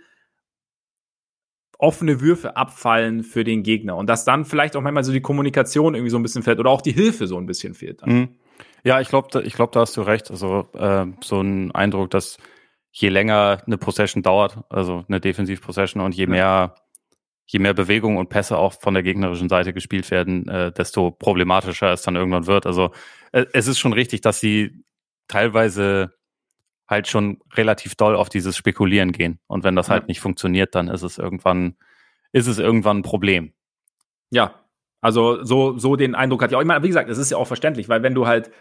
offene Würfe abfallen für den Gegner und dass dann vielleicht auch manchmal so die Kommunikation irgendwie so ein bisschen fehlt oder auch die Hilfe so ein bisschen fehlt. Mhm. Ja, ich glaube, ich glaube, da hast du recht. Also äh, so ein Eindruck, dass je länger eine Possession dauert, also eine Defensiv-Possession und je mehr je mehr Bewegung und Pässe auch von der gegnerischen Seite gespielt werden, äh, desto problematischer es dann irgendwann wird. Also äh, es ist schon richtig, dass sie teilweise halt schon relativ doll auf dieses Spekulieren gehen. Und wenn das ja. halt nicht funktioniert, dann ist es irgendwann, ist es irgendwann ein Problem. Ja, also so, so den Eindruck hatte ich auch. Ich meine, wie gesagt, es ist ja auch verständlich, weil wenn du halt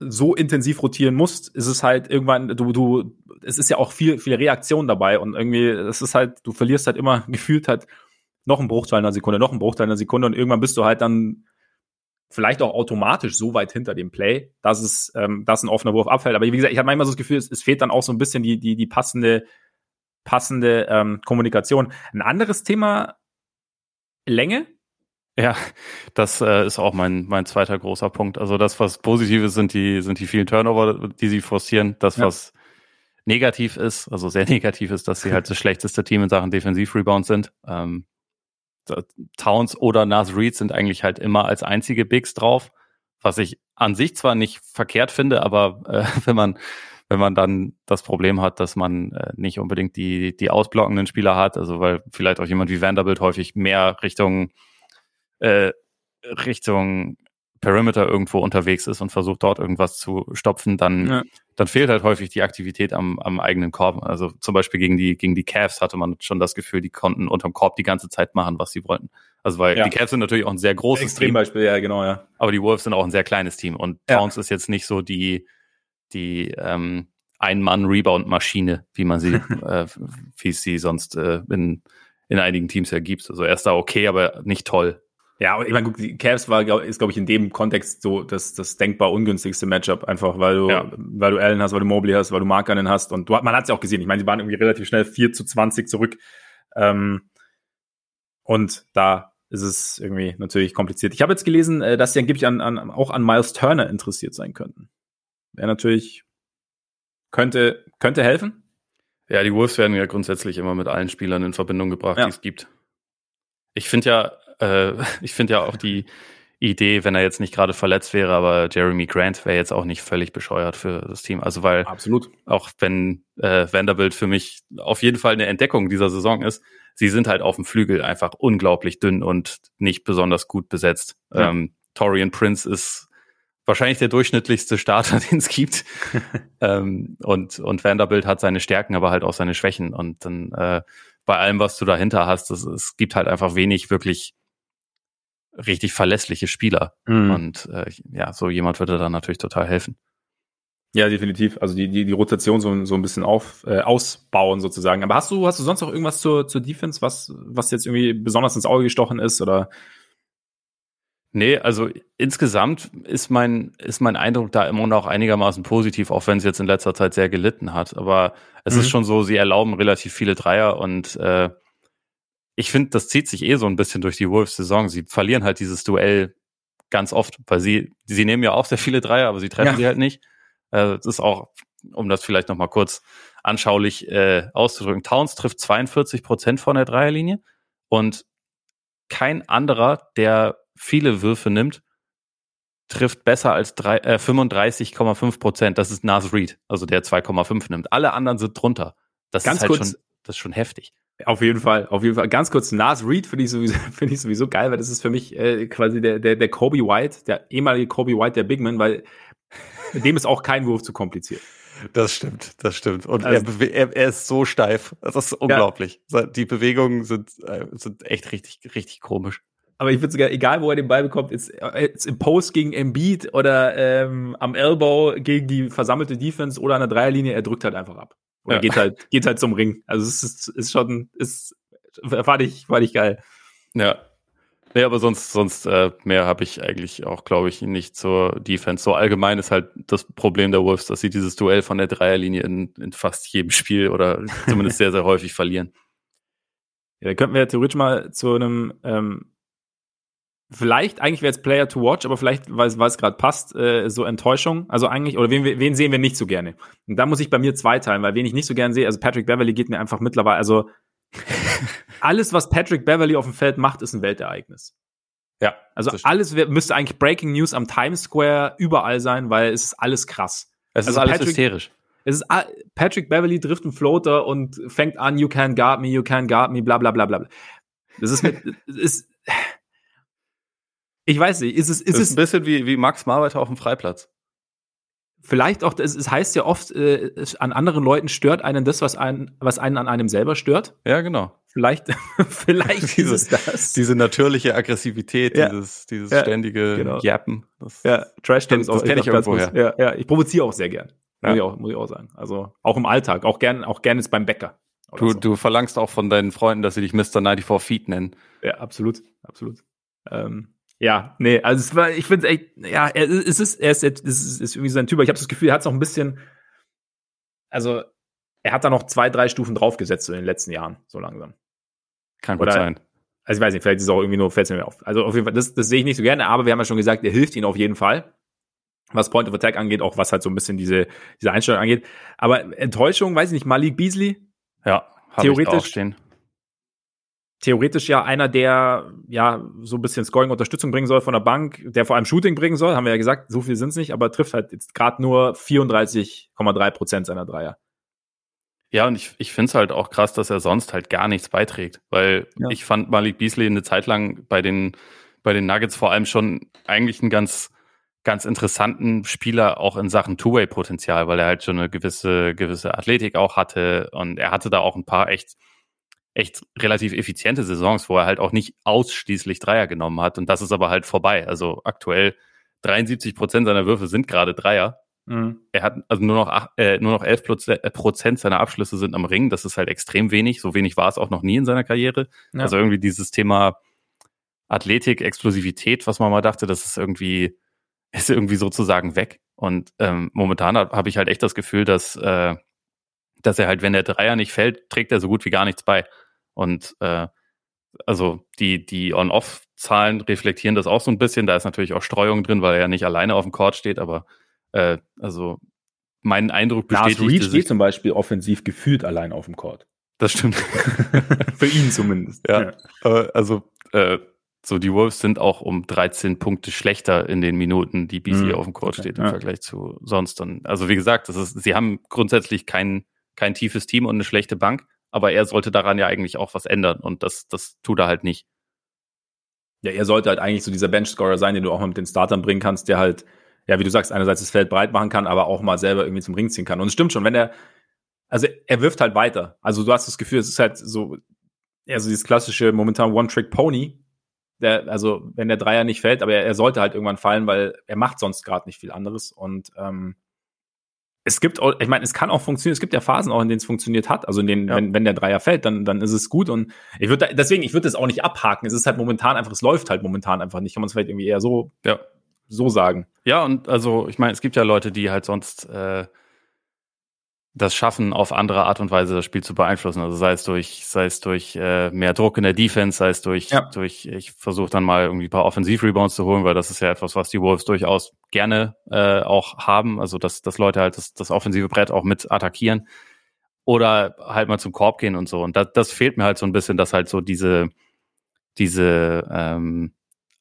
so intensiv rotieren musst, ist es halt irgendwann, du, du, es ist ja auch viel, viel Reaktion dabei und irgendwie, es ist halt, du verlierst halt immer gefühlt halt noch einen Bruchteil einer Sekunde, noch einen Bruchteil einer Sekunde und irgendwann bist du halt dann vielleicht auch automatisch so weit hinter dem Play, dass es, ähm, dass ein offener Wurf abfällt. Aber wie gesagt, ich habe manchmal so das Gefühl, es, es, fehlt dann auch so ein bisschen die, die, die passende, passende ähm, Kommunikation. Ein anderes Thema, Länge. Ja, das äh, ist auch mein, mein zweiter großer Punkt. Also das, was positiv ist, sind die, sind die vielen Turnover, die sie forcieren. Das, ja. was negativ ist, also sehr negativ ist, dass sie halt das schlechteste Team in Sachen Defensiv-Rebound sind. Ähm, Towns oder Nas Reed sind eigentlich halt immer als einzige Bigs drauf, was ich an sich zwar nicht verkehrt finde, aber äh, wenn man wenn man dann das Problem hat, dass man äh, nicht unbedingt die die ausblockenden Spieler hat, also weil vielleicht auch jemand wie Vanderbilt häufig mehr Richtung äh, Richtung Perimeter irgendwo unterwegs ist und versucht dort irgendwas zu stopfen, dann, ja. dann fehlt halt häufig die Aktivität am, am eigenen Korb. Also zum Beispiel gegen die, gegen die Cavs hatte man schon das Gefühl, die konnten unterm Korb die ganze Zeit machen, was sie wollten. Also weil ja. die Cavs sind natürlich auch ein sehr großes Extrembeispiel, Team. ja, genau, ja. Aber die Wolves sind auch ein sehr kleines Team und Towns ja. ist jetzt nicht so die, die ähm, Ein-Mann-Rebound-Maschine, wie man sie, äh, wie es sie sonst äh, in, in einigen Teams ergibt. Also er ist da okay, aber nicht toll. Ja, ich meine, die Cavs war, ist, glaube ich, in dem Kontext so das, das denkbar ungünstigste Matchup, einfach weil du, ja. weil du Allen hast, weil du Mobley hast, weil du Markanen hast. Und du, man hat es ja auch gesehen. Ich meine, die waren irgendwie relativ schnell 4 zu 20 zurück. Ähm, und da ist es irgendwie natürlich kompliziert. Ich habe jetzt gelesen, äh, dass sie angeblich an, an, auch an Miles Turner interessiert sein könnten. Wäre natürlich, könnte, könnte helfen. Ja, die Wolves werden ja grundsätzlich immer mit allen Spielern in Verbindung gebracht, ja. die es gibt. Ich finde ja, äh, ich finde ja auch die Idee, wenn er jetzt nicht gerade verletzt wäre, aber Jeremy Grant wäre jetzt auch nicht völlig bescheuert für das Team. Also weil absolut auch wenn äh, Vanderbilt für mich auf jeden Fall eine Entdeckung dieser Saison ist, sie sind halt auf dem Flügel einfach unglaublich dünn und nicht besonders gut besetzt. Ja. Ähm, Torian Prince ist wahrscheinlich der durchschnittlichste Starter, den es gibt. ähm, und, und Vanderbilt hat seine Stärken, aber halt auch seine Schwächen. Und dann äh, bei allem, was du dahinter hast, es, es gibt halt einfach wenig wirklich richtig verlässliche Spieler. Mhm. Und äh, ja, so jemand würde dann natürlich total helfen. Ja, definitiv. Also die, die, die Rotation so, so ein bisschen auf, äh, ausbauen sozusagen. Aber hast du, hast du sonst noch irgendwas zur, zur Defense, was, was jetzt irgendwie besonders ins Auge gestochen ist? Oder Nee, also insgesamt ist mein, ist mein Eindruck da immer noch einigermaßen positiv, auch wenn es jetzt in letzter Zeit sehr gelitten hat. Aber es mhm. ist schon so, sie erlauben relativ viele Dreier und äh, ich finde, das zieht sich eh so ein bisschen durch die Wolves-Saison. Sie verlieren halt dieses Duell ganz oft, weil sie, sie nehmen ja auch sehr viele Dreier, aber sie treffen ja. sie halt nicht. Äh, das ist auch, um das vielleicht nochmal kurz anschaulich äh, auszudrücken. Towns trifft 42 Prozent von der Dreierlinie und kein anderer, der viele Würfe nimmt, trifft besser als äh, 35,5 Prozent. Das ist Nas Reed, also der 2,5 nimmt. Alle anderen sind drunter. Das Ganz ist halt kurz, schon, das ist schon heftig. Auf jeden Fall, auf jeden Fall. Ganz kurz, Nas Reed finde ich sowieso, finde ich sowieso geil, weil das ist für mich äh, quasi der, der, der Kobe White, der ehemalige Kobe White, der Bigman, weil dem ist auch kein Wurf zu kompliziert. Das stimmt, das stimmt. Und also, er, er, er, ist so steif. Das ist unglaublich. Ja. Die Bewegungen sind, äh, sind echt richtig, richtig komisch. Aber ich würde sogar, egal wo er den Ball bekommt, jetzt, jetzt im Post gegen Embiid oder ähm, am Elbow gegen die versammelte Defense oder an der Dreierlinie, er drückt halt einfach ab. Oder ja. geht halt, geht halt zum Ring. Also es ist, ist schon, ist, fand ich, fand ich geil. Ja. Nee, aber sonst, sonst äh, mehr habe ich eigentlich auch, glaube ich, nicht zur Defense. So allgemein ist halt das Problem der Wolves, dass sie dieses Duell von der Dreierlinie in, in fast jedem Spiel oder zumindest sehr, sehr häufig verlieren. Ja, da könnten wir theoretisch mal zu einem ähm, Vielleicht, eigentlich wäre es Player to Watch, aber vielleicht, weil es gerade passt, äh, so Enttäuschung. Also eigentlich, oder wen, wen sehen wir nicht so gerne? Und da muss ich bei mir zweiteilen, weil wen ich nicht so gerne sehe, also Patrick Beverly geht mir einfach mittlerweile, also alles, was Patrick Beverly auf dem Feld macht, ist ein Weltereignis. Ja. Also alles müsste eigentlich Breaking News am Times Square überall sein, weil es ist alles krass. Es also ist alles Patrick, hysterisch. Es ist Patrick Beverly trifft einen Floater und fängt an, you can guard me, you can guard me, bla bla bla bla. Das ist mit, ist, ich weiß nicht, ist es, ist, ist es ein bisschen wie, wie Max Marbeiter auf dem Freiplatz. Vielleicht auch, es, es heißt ja oft, äh, an anderen Leuten stört einen das, was einen, was einen an einem selber stört. Ja, genau. Vielleicht, vielleicht diese, ist es das. Diese natürliche Aggressivität, ja. dieses, dieses ja, ständige genau. Jappen. Das, ja, Trash das, das kenne ich irgendwo her. Ja, ja, ich provoziere auch sehr gern. Ja. Muss, ich auch, muss ich auch sagen. Also auch im Alltag, auch gern, auch gern jetzt beim Bäcker. Du, so. du verlangst auch von deinen Freunden, dass sie dich Mr. 94 Feet nennen. Ja, absolut, absolut. Ähm, ja, nee, also es war, ich finde es echt, ja, er, es ist, er ist, es ist, ist irgendwie so ein Typ, ich habe das Gefühl, er hat es noch ein bisschen, also er hat da noch zwei, drei Stufen draufgesetzt in den letzten Jahren, so langsam. Kann gut sein. Also ich weiß nicht, vielleicht ist es auch irgendwie nur, fällt es mir auf. Also auf jeden Fall, das, das sehe ich nicht so gerne, aber wir haben ja schon gesagt, er hilft ihnen auf jeden Fall. Was Point of Attack angeht, auch was halt so ein bisschen diese, diese Einstellung angeht. Aber Enttäuschung, weiß ich nicht, Malik Beasley. Ja, theoretisch. Ich auch stehen theoretisch ja einer, der ja so ein bisschen Scoring-Unterstützung bringen soll von der Bank, der vor allem Shooting bringen soll, haben wir ja gesagt, so viel sind es nicht, aber trifft halt jetzt gerade nur 34,3 Prozent seiner Dreier. Ja, und ich, ich finde es halt auch krass, dass er sonst halt gar nichts beiträgt, weil ja. ich fand Malik Beasley eine Zeit lang bei den, bei den Nuggets vor allem schon eigentlich einen ganz, ganz interessanten Spieler auch in Sachen Two-Way-Potenzial, weil er halt schon eine gewisse, gewisse Athletik auch hatte und er hatte da auch ein paar echt echt relativ effiziente Saisons, wo er halt auch nicht ausschließlich Dreier genommen hat. Und das ist aber halt vorbei. Also aktuell 73 Prozent seiner Würfe sind gerade Dreier. Mhm. Er hat also nur noch, acht, äh, nur noch 11 äh, Prozent seiner Abschlüsse sind am Ring. Das ist halt extrem wenig. So wenig war es auch noch nie in seiner Karriere. Ja. Also irgendwie dieses Thema Athletik, Explosivität, was man mal dachte, das ist irgendwie, ist irgendwie sozusagen weg. Und ähm, momentan habe ich halt echt das Gefühl, dass, äh, dass er halt, wenn der Dreier nicht fällt, trägt er so gut wie gar nichts bei. Und äh, also die, die On-Off-Zahlen reflektieren das auch so ein bisschen. Da ist natürlich auch Streuung drin, weil er ja nicht alleine auf dem Court steht, aber äh, also mein Eindruck bestätigt. Lars Reed steht zum Beispiel offensiv gefühlt allein auf dem Court. Das stimmt. Für ihn zumindest. Ja. ja. Also äh, so die Wolves sind auch um 13 Punkte schlechter in den Minuten, die BC mhm. auf dem Court okay. steht im ja. Vergleich zu sonst. Und also wie gesagt, das ist, sie haben grundsätzlich kein, kein tiefes Team und eine schlechte Bank, aber er sollte daran ja eigentlich auch was ändern und das, das tut er halt nicht. Ja, er sollte halt eigentlich so dieser Bench-Scorer sein, den du auch mal mit den Startern bringen kannst, der halt ja, wie du sagst, einerseits das Feld breit machen kann, aber auch mal selber irgendwie zum Ring ziehen kann. Und es stimmt schon, wenn er, also er wirft halt weiter. Also du hast das Gefühl, es ist halt so, ja, so dieses klassische momentan One-Trick-Pony. Der, also wenn der Dreier nicht fällt, aber er, er sollte halt irgendwann fallen, weil er macht sonst gerade nicht viel anderes. Und ähm, es gibt auch, ich meine, es kann auch funktionieren, es gibt ja Phasen auch, in denen es funktioniert hat. Also in denen, ja. wenn, wenn der Dreier fällt, dann, dann ist es gut. Und ich würde deswegen, ich würde das auch nicht abhaken. Es ist halt momentan einfach, es läuft halt momentan einfach nicht. Kann man es vielleicht irgendwie eher so ja so sagen. Ja, und also ich meine, es gibt ja Leute, die halt sonst äh, das schaffen, auf andere Art und Weise das Spiel zu beeinflussen. Also sei es durch, sei es durch äh, mehr Druck in der Defense, sei es durch, ja. durch ich versuche dann mal irgendwie ein paar Offensiv-Rebounds zu holen, weil das ist ja etwas, was die Wolves durchaus gerne äh, auch haben. Also dass, dass Leute halt das, das offensive Brett auch mit attackieren. Oder halt mal zum Korb gehen und so. Und das, das fehlt mir halt so ein bisschen, dass halt so diese, diese ähm,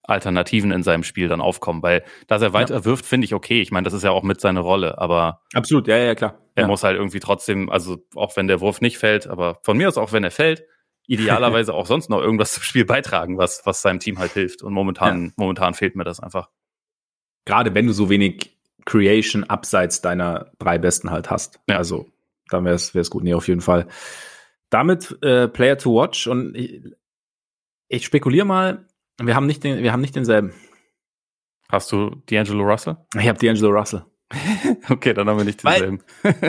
Alternativen in seinem Spiel dann aufkommen, weil dass er weiter ja. wirft, finde ich okay. Ich meine, das ist ja auch mit seiner Rolle, aber absolut, ja, ja, klar. Er ja. muss halt irgendwie trotzdem, also auch wenn der Wurf nicht fällt, aber von mir aus auch wenn er fällt, idealerweise auch sonst noch irgendwas zum Spiel beitragen, was was seinem Team halt hilft. Und momentan ja. momentan fehlt mir das einfach. Gerade wenn du so wenig Creation abseits deiner drei Besten halt hast. Ja. Also dann wäre es gut. Nee, auf jeden Fall. Damit äh, Player to watch und ich, ich spekuliere mal, wir haben nicht, den, wir haben nicht denselben. Hast du D'Angelo Russell? Ich habe D'Angelo Russell. okay, dann haben wir nicht denselben.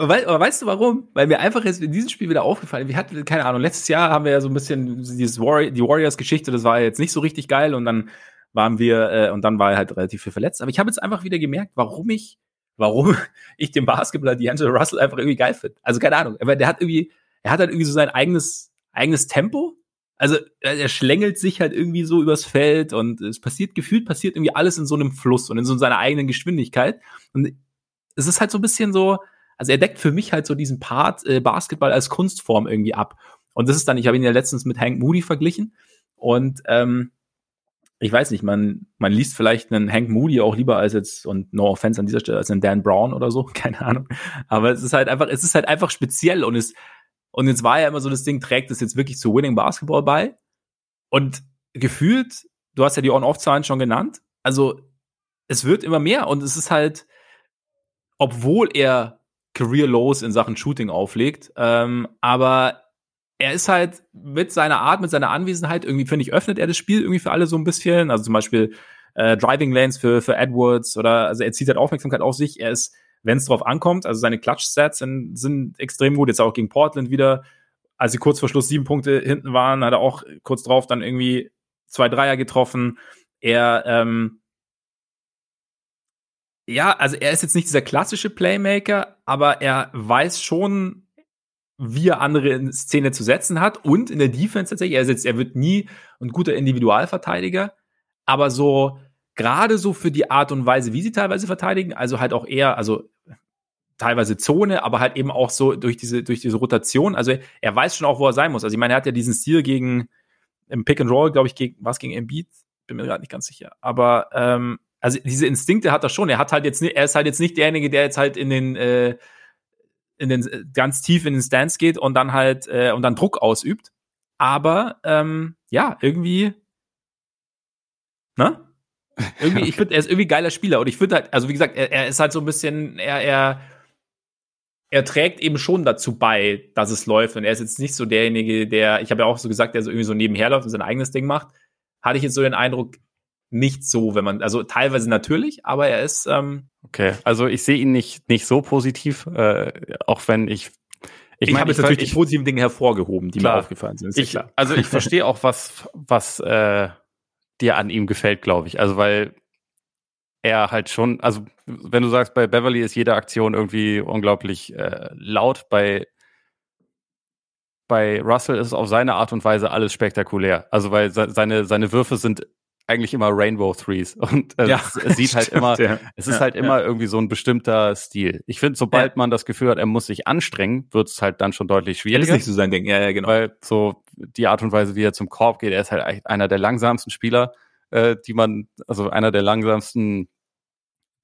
Weil, aber weißt du warum? Weil mir einfach jetzt in diesem Spiel wieder aufgefallen, wir hatten, keine Ahnung, letztes Jahr haben wir ja so ein bisschen dieses Warrior, die Warriors-Geschichte, das war jetzt nicht so richtig geil und dann waren wir, äh, und dann war er halt relativ viel verletzt. Aber ich habe jetzt einfach wieder gemerkt, warum ich, warum ich den Basketballer D'Angelo Russell einfach irgendwie geil finde. Also keine Ahnung, aber der hat irgendwie, er hat halt irgendwie so sein eigenes, eigenes Tempo also er schlängelt sich halt irgendwie so übers Feld und es passiert gefühlt passiert irgendwie alles in so einem Fluss und in so seiner eigenen Geschwindigkeit. Und es ist halt so ein bisschen so, also er deckt für mich halt so diesen Part äh, Basketball als Kunstform irgendwie ab. Und das ist dann, ich habe ihn ja letztens mit Hank Moody verglichen. Und ähm, ich weiß nicht, man, man liest vielleicht einen Hank Moody auch lieber als jetzt, und no offense an dieser Stelle, als einen Dan Brown oder so, keine Ahnung. Aber es ist halt einfach, es ist halt einfach speziell und es, und jetzt war ja immer so das Ding, trägt es jetzt wirklich zu Winning Basketball bei? Und gefühlt, du hast ja die On-Off-Zahlen schon genannt, also es wird immer mehr und es ist halt, obwohl er Career Lows in Sachen Shooting auflegt, ähm, aber er ist halt mit seiner Art, mit seiner Anwesenheit irgendwie, finde ich, öffnet er das Spiel irgendwie für alle so ein bisschen. Also zum Beispiel äh, Driving Lanes für, für Edwards oder also er zieht halt Aufmerksamkeit auf sich. Er ist wenn es drauf ankommt. Also seine Clutch-Stats sind, sind extrem gut. Jetzt auch gegen Portland wieder. Als sie kurz vor Schluss sieben Punkte hinten waren, hat er auch kurz drauf dann irgendwie zwei Dreier getroffen. Er, ähm, ja, also er ist jetzt nicht dieser klassische Playmaker, aber er weiß schon, wie er andere in Szene zu setzen hat und in der Defense tatsächlich. Er, sitzt, er wird nie ein guter Individualverteidiger, aber so gerade so für die Art und Weise, wie sie teilweise verteidigen, also halt auch eher, also teilweise Zone, aber halt eben auch so durch diese, durch diese Rotation. Also er weiß schon auch, wo er sein muss. Also ich meine, er hat ja diesen Stil gegen im Pick and Roll, glaube ich, gegen was gegen Embiid, bin mir gerade nicht ganz sicher. Aber ähm, also diese Instinkte hat er schon. Er hat halt jetzt, er ist halt jetzt nicht derjenige, der jetzt halt in den äh, in den ganz tief in den Stance geht und dann halt äh, und dann Druck ausübt. Aber ähm, ja, irgendwie, ne? Irgendwie, okay. ich finde, er ist irgendwie geiler Spieler. Und ich finde halt, also wie gesagt, er, er ist halt so ein bisschen, er, er, er trägt eben schon dazu bei, dass es läuft. Und er ist jetzt nicht so derjenige, der, ich habe ja auch so gesagt, der so irgendwie so nebenher läuft und sein eigenes Ding macht. Hatte ich jetzt so den Eindruck, nicht so, wenn man, also teilweise natürlich, aber er ist. Ähm, okay, also ich sehe ihn nicht, nicht so positiv, äh, auch wenn ich. Ich, ich meine, habe jetzt natürlich ich, die positiven Dinge hervorgehoben, die klar, mir aufgefallen sind. Ich, also ich verstehe auch, was, was äh, dir an ihm gefällt, glaube ich. Also weil er halt schon, also wenn du sagst, bei Beverly ist jede Aktion irgendwie unglaublich äh, laut, bei bei Russell ist es auf seine Art und Weise alles spektakulär. Also weil seine, seine Würfe sind eigentlich immer Rainbow Threes und äh, ja, es, es, sieht halt stimmt, halt immer, ja. es ist ja, halt immer irgendwie so ein bestimmter Stil. Ich finde, sobald man das Gefühl hat, er muss sich anstrengen, wird es halt dann schon deutlich schwieriger. Das ist nicht so sein Ding, ja, ja, genau. Weil so die Art und Weise, wie er zum Korb geht, er ist halt einer der langsamsten Spieler, äh, die man, also einer der langsamsten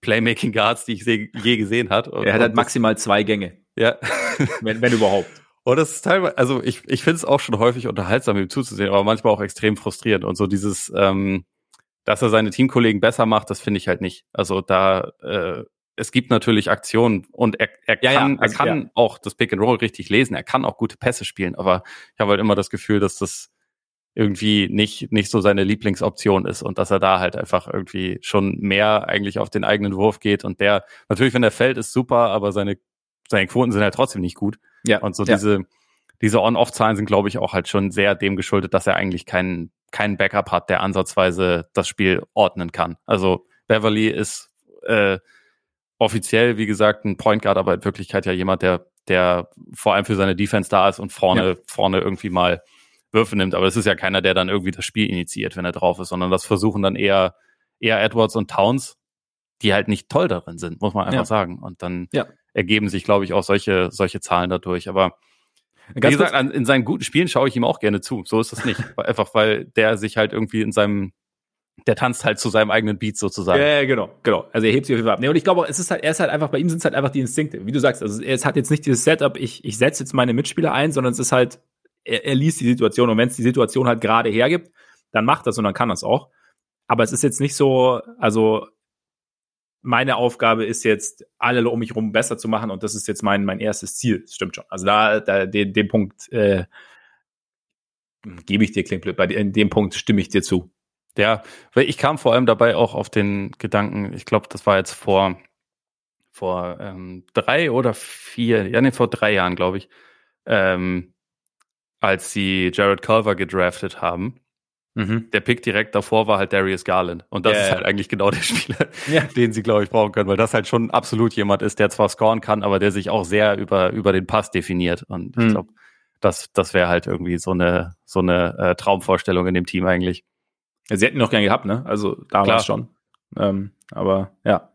Playmaking Guards, die ich je gesehen hat. Und, er hat halt maximal zwei Gänge. Ja. wenn, wenn überhaupt. Und das ist teilweise, also ich, ich finde es auch schon häufig unterhaltsam, ihm zuzusehen, aber manchmal auch extrem frustrierend. Und so dieses, ähm, dass er seine Teamkollegen besser macht, das finde ich halt nicht. Also da, äh, es gibt natürlich Aktionen und er, er ja, kann, ja, also, er kann ja. auch das Pick and Roll richtig lesen, er kann auch gute Pässe spielen, aber ich habe halt immer das Gefühl, dass das irgendwie nicht, nicht so seine Lieblingsoption ist und dass er da halt einfach irgendwie schon mehr eigentlich auf den eigenen Wurf geht und der, natürlich, wenn er fällt, ist super, aber seine, seine Quoten sind halt trotzdem nicht gut. Ja. Und so diese, diese On-Off-Zahlen sind, glaube ich, auch halt schon sehr dem geschuldet, dass er eigentlich keinen keinen Backup hat, der ansatzweise das Spiel ordnen kann. Also Beverly ist äh, offiziell, wie gesagt, ein Point Guard, aber in Wirklichkeit ja jemand, der, der vor allem für seine Defense da ist und vorne, ja. vorne irgendwie mal Würfe nimmt. Aber es ist ja keiner, der dann irgendwie das Spiel initiiert, wenn er drauf ist, sondern das versuchen dann eher, eher Edwards und Towns, die halt nicht toll darin sind, muss man einfach ja. sagen. Und dann ja. ergeben sich, glaube ich, auch solche, solche Zahlen dadurch. Aber Ganz Wie gesagt, an, in seinen guten Spielen schaue ich ihm auch gerne zu. So ist das nicht. Einfach weil der sich halt irgendwie in seinem, der tanzt halt zu seinem eigenen Beat sozusagen. Ja, genau, genau. Also er hebt sich auf jeden Fall ab. Nee, und ich glaube, es ist halt, er ist halt einfach, bei ihm sind es halt einfach die Instinkte. Wie du sagst, also es hat jetzt nicht dieses Setup, ich, ich setze jetzt meine Mitspieler ein, sondern es ist halt, er, er liest die Situation und wenn es die Situation halt gerade hergibt, dann macht das und dann kann das auch. Aber es ist jetzt nicht so, also meine Aufgabe ist jetzt, alle um mich rum besser zu machen und das ist jetzt mein, mein erstes Ziel. Das stimmt schon. Also da, da den, den Punkt äh, gebe ich dir, klingt blöd, bei dem Punkt stimme ich dir zu. Ja, weil ich kam vor allem dabei auch auf den Gedanken, ich glaube, das war jetzt vor, vor ähm, drei oder vier, ja, nee, vor drei Jahren, glaube ich, ähm, als sie Jared Culver gedraftet haben Mhm. Der Pick direkt davor war halt Darius Garland. Und das yeah, ist halt eigentlich genau der Spieler, ja. den sie, glaube ich, brauchen können, weil das halt schon absolut jemand ist, der zwar scoren kann, aber der sich auch sehr über, über den Pass definiert. Und mhm. ich glaube, das, das wäre halt irgendwie so eine, so eine äh, Traumvorstellung in dem Team eigentlich. Sie hätten ihn noch gern gehabt, ne? Also damals Klar. schon. Ähm, aber ja.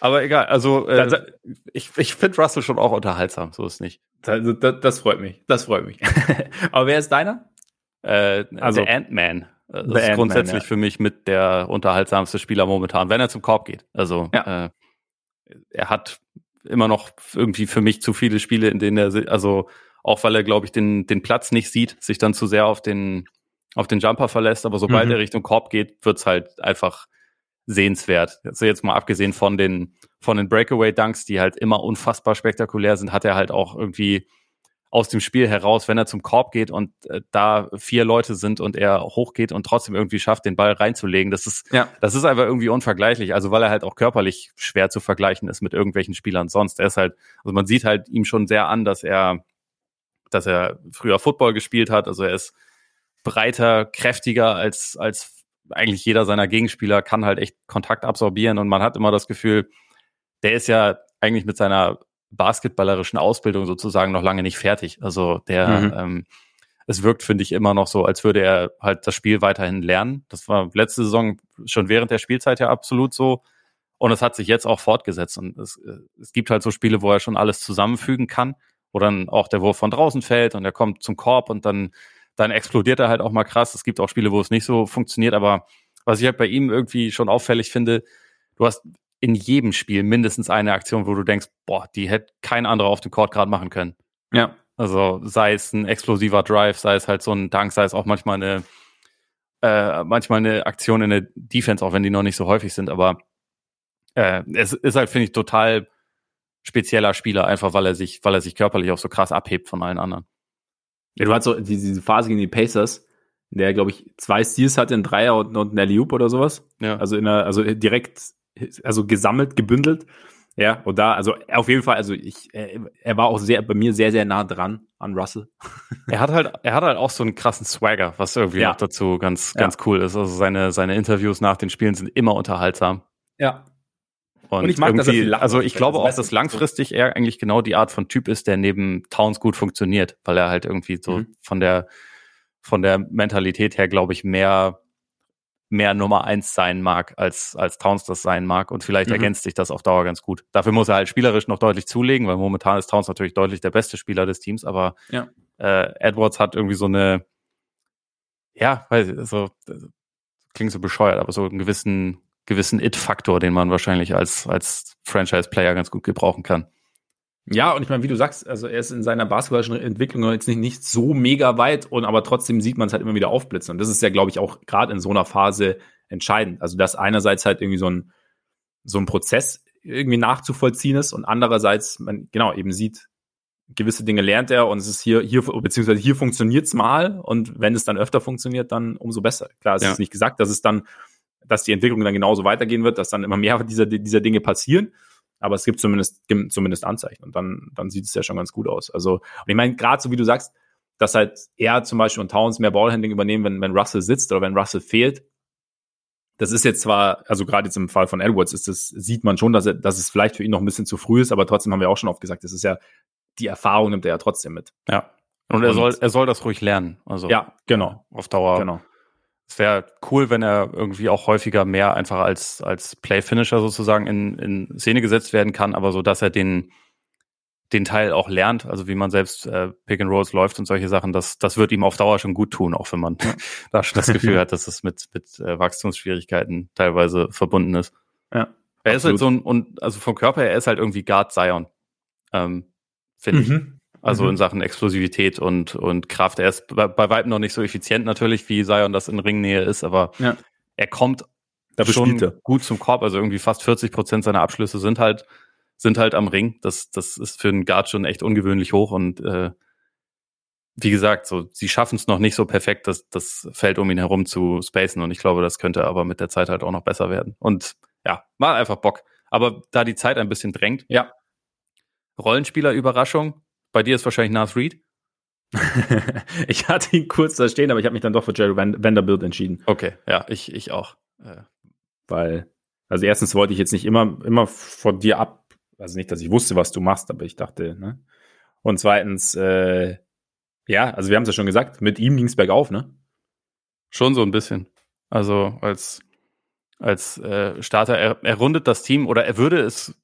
Aber egal, also äh, das, ich, ich finde Russell schon auch unterhaltsam, so ist nicht. Das, das, das freut mich. Das freut mich. aber wer ist deiner? Äh, also Ant-Man. Das The ist grundsätzlich ja. für mich mit der unterhaltsamste Spieler momentan, wenn er zum Korb geht. Also ja. äh, er hat immer noch irgendwie für mich zu viele Spiele, in denen er, also auch weil er, glaube ich, den, den Platz nicht sieht, sich dann zu sehr auf den, auf den Jumper verlässt, aber sobald mhm. er Richtung Korb geht, wird's halt einfach sehenswert. Also jetzt mal abgesehen von den, von den Breakaway-Dunks, die halt immer unfassbar spektakulär sind, hat er halt auch irgendwie aus dem Spiel heraus, wenn er zum Korb geht und äh, da vier Leute sind und er hochgeht und trotzdem irgendwie schafft, den Ball reinzulegen. Das ist, ja. das ist einfach irgendwie unvergleichlich. Also weil er halt auch körperlich schwer zu vergleichen ist mit irgendwelchen Spielern sonst. Er ist halt, also man sieht halt ihm schon sehr an, dass er, dass er früher Football gespielt hat. Also er ist breiter, kräftiger als, als eigentlich jeder seiner Gegenspieler, kann halt echt Kontakt absorbieren und man hat immer das Gefühl, der ist ja eigentlich mit seiner basketballerischen Ausbildung sozusagen noch lange nicht fertig. Also der, mhm. ähm, es wirkt, finde ich, immer noch so, als würde er halt das Spiel weiterhin lernen. Das war letzte Saison schon während der Spielzeit ja absolut so. Und es hat sich jetzt auch fortgesetzt. Und es, es gibt halt so Spiele, wo er schon alles zusammenfügen kann, wo dann auch der Wurf von draußen fällt und er kommt zum Korb und dann, dann explodiert er halt auch mal krass. Es gibt auch Spiele, wo es nicht so funktioniert, aber was ich halt bei ihm irgendwie schon auffällig finde, du hast in jedem Spiel mindestens eine Aktion, wo du denkst, boah, die hätte kein anderer auf dem Court gerade machen können. Ja. Also sei es ein explosiver Drive, sei es halt so ein Dank, sei es auch manchmal eine, äh, manchmal eine Aktion in der Defense, auch wenn die noch nicht so häufig sind, aber äh, es ist halt, finde ich, total spezieller Spieler, einfach weil er sich, weil er sich körperlich auch so krass abhebt von allen anderen. Ja, du hast so diese Phase gegen die Pacers, der, glaube ich, zwei Steals hatte, ein Dreier und, und ein alley oder sowas. Ja. Also in der, also direkt, also gesammelt, gebündelt. Ja, und da, also auf jeden Fall, also ich, er war auch sehr, bei mir sehr, sehr nah dran an Russell. er hat halt, er hat halt auch so einen krassen Swagger, was irgendwie ja. noch dazu ganz, ganz ja. cool ist. Also seine, seine Interviews nach den Spielen sind immer unterhaltsam. Ja. Und, und ich mag, dass er viel. Also ich glaube auch, dass langfristig er eigentlich genau die Art von Typ ist, der neben Towns gut funktioniert, weil er halt irgendwie so mhm. von der, von der Mentalität her, glaube ich, mehr mehr Nummer eins sein mag, als, als Towns das sein mag. Und vielleicht mhm. ergänzt sich das auf Dauer ganz gut. Dafür muss er halt spielerisch noch deutlich zulegen, weil momentan ist Towns natürlich deutlich der beste Spieler des Teams, aber ja. äh, Edwards hat irgendwie so eine, ja, weil so klingt so bescheuert, aber so einen gewissen, gewissen It-Faktor, den man wahrscheinlich als, als Franchise-Player ganz gut gebrauchen kann. Ja, und ich meine, wie du sagst, also er ist in seiner basketballischen Entwicklung jetzt nicht, nicht so mega weit und aber trotzdem sieht man es halt immer wieder aufblitzen. Und das ist ja, glaube ich, auch gerade in so einer Phase entscheidend. Also, dass einerseits halt irgendwie so ein, so ein Prozess irgendwie nachzuvollziehen ist und andererseits man genau eben sieht, gewisse Dinge lernt er und es ist hier, hier, beziehungsweise hier funktioniert's mal und wenn es dann öfter funktioniert, dann umso besser. Klar, es ja. ist nicht gesagt, dass es dann, dass die Entwicklung dann genauso weitergehen wird, dass dann immer mehr dieser, dieser Dinge passieren aber es gibt zumindest, zumindest Anzeichen und dann, dann sieht es ja schon ganz gut aus. Also, und ich meine, gerade so wie du sagst, dass halt er zum Beispiel und Towns mehr Ballhandling übernehmen, wenn, wenn Russell sitzt oder wenn Russell fehlt. Das ist jetzt zwar, also gerade jetzt im Fall von Edwards ist das, sieht man schon, dass, er, dass es vielleicht für ihn noch ein bisschen zu früh ist, aber trotzdem haben wir auch schon oft gesagt, das ist ja, die Erfahrung nimmt er ja trotzdem mit. Ja. Und, und er soll, er soll das ruhig lernen. Also ja, genau. Auf Dauer. Genau es wäre cool, wenn er irgendwie auch häufiger mehr einfach als, als Play-Finisher sozusagen in, in Szene gesetzt werden kann, aber so, dass er den, den Teil auch lernt, also wie man selbst äh, Pick and Rolls läuft und solche Sachen, das, das wird ihm auf Dauer schon gut tun, auch wenn man da schon das Gefühl hat, dass es mit, mit äh, Wachstumsschwierigkeiten teilweise verbunden ist. Ja. Er absolut. ist halt so ein, und also vom Körper her, er ist halt irgendwie Guard Zion, ähm, finde mhm. Also mhm. in Sachen Explosivität und, und Kraft. Er ist bei, bei weitem noch nicht so effizient natürlich, wie Sion das in Ringnähe ist, aber ja. er kommt Dafür schon gut zum Korb. Also irgendwie fast 40 Prozent seiner Abschlüsse sind halt, sind halt am Ring. Das, das ist für einen Guard schon echt ungewöhnlich hoch und äh, wie gesagt, so sie schaffen es noch nicht so perfekt, das, das Feld um ihn herum zu spacen. Und ich glaube, das könnte aber mit der Zeit halt auch noch besser werden. Und ja, mal einfach Bock. Aber da die Zeit ein bisschen drängt, ja. Rollenspieler-Überraschung, bei dir ist wahrscheinlich Nath Reed. ich hatte ihn kurz da stehen, aber ich habe mich dann doch für Jerry Vanderbilt entschieden. Okay, ja, ich, ich auch. Äh, weil, also erstens wollte ich jetzt nicht immer, immer von dir ab, also nicht, dass ich wusste, was du machst, aber ich dachte, ne? Und zweitens, äh, ja, also wir haben es ja schon gesagt, mit ihm ging es bergauf, ne? Schon so ein bisschen. Also als, als äh, Starter, er, er rundet das Team oder er würde es